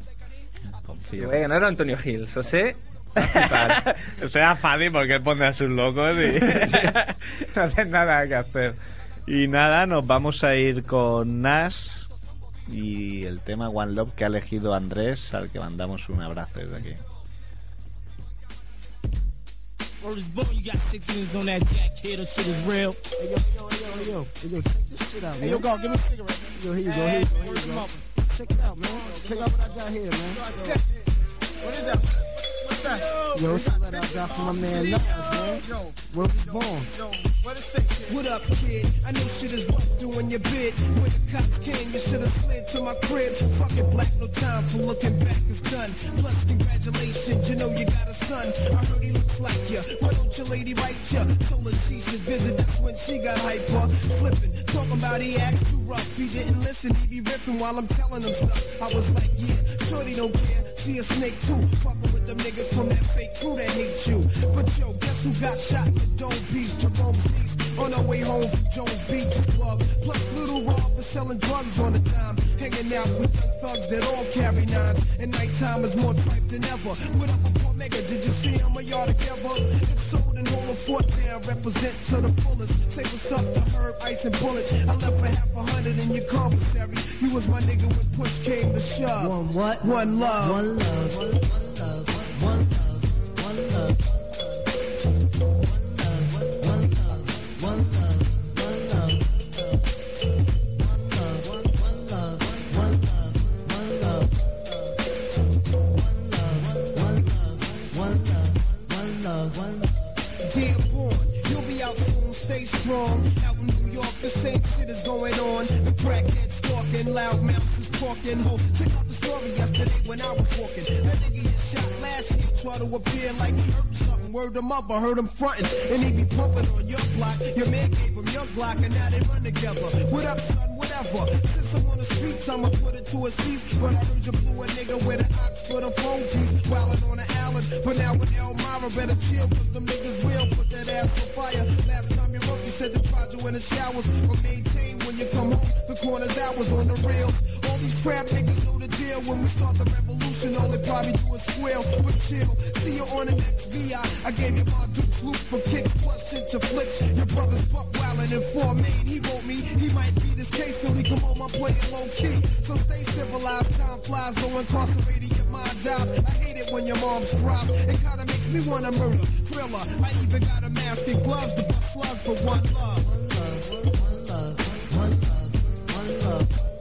Confío. Voy a ganar a Antonio Gil, eso sé. [LAUGHS] Será fácil porque pone a sus locos y [LAUGHS] [LAUGHS] no hacen nada que hacer. Y nada, nos vamos a ir con Nash y el tema One Love que ha elegido Andrés, al que mandamos un abrazo desde aquí. Word is born, you got six minutes on that jack kid, that shit is real. Hey, yo, yo, yo, yo, hey, yo, check this shit out, man. Hey, yo, go, give me a cigarette. Yo, here you go, here you go, here you go. Check it out, man. Check out what I got here, man. What is that? What's? Yo, it's a letter I got from my man Nas, man. Yo, word was born. Yo, what it say? What up, kid? I know shit is rough doing your bid. When the cops came, you should have slid to my crib. Fucking black, no time for looking back, it's done. Plus, congratulations, you know you got a son. I heard he looks like ya. Why don't your lady write ya? Told her she should visit, that's when she got hyper. Flipping, talking about he acts too rough. He didn't listen, he be ripping while I'm telling him stuff. I was like, yeah, shorty don't care. She a snake too. Fucking with them niggas from that fake crew that hate you. But yo, guess who got shot in the dome piece? Jerome's niece. On our way home from Jones Beach, plug. Plus, Little Rob was selling drugs on the dime. Hanging out with young thugs that all carry nines. And nighttime is more tripe than ever. What up with Mega? Did you see him or y'all together? If so, then hold a fort down. Represent to the fullest. Say what's up to Herb, Ice, and Bullet. I left for half a hundred in your commissary. You was my nigga when push came to shove. One what? One love. One love. One love. The crackheads talking, loud mouths is talking. Ho, check out the story yesterday when I was walking. That nigga get shot last year, try to appear like he hurt something. Word him up, I heard him frontin'. And he be pumping on your block. Your man gave him your block, and now they run together. What up, son? Whatever. Since I'm on the streets, I'ma put it to a cease. But I heard you blew a nigga with an ox for the phone piece. Wildin' on the island, but now with Elmira, better chill, cause them niggas will put that ass on fire. Last time tried you in the showers. But maintain when you come home, the corner's hours on the rails. All these crap niggas know the deal. When we start the revolution, all they probably do is squeal. But chill, see you on the next VI. I gave you my Duke's loop for kicks, plus hit your flicks. Your brother's buck wildin' in four main. He wrote me, he might be this case, so he come home, I'm playing low key. So stay civilized, time flies, no incarcerated, mind dive. I hate it when your mom's drops. It kinda makes me wanna murder. Thriller. I even got a mask and gloves to bust slugs, but one love. One love, one love, one love, one love. One love.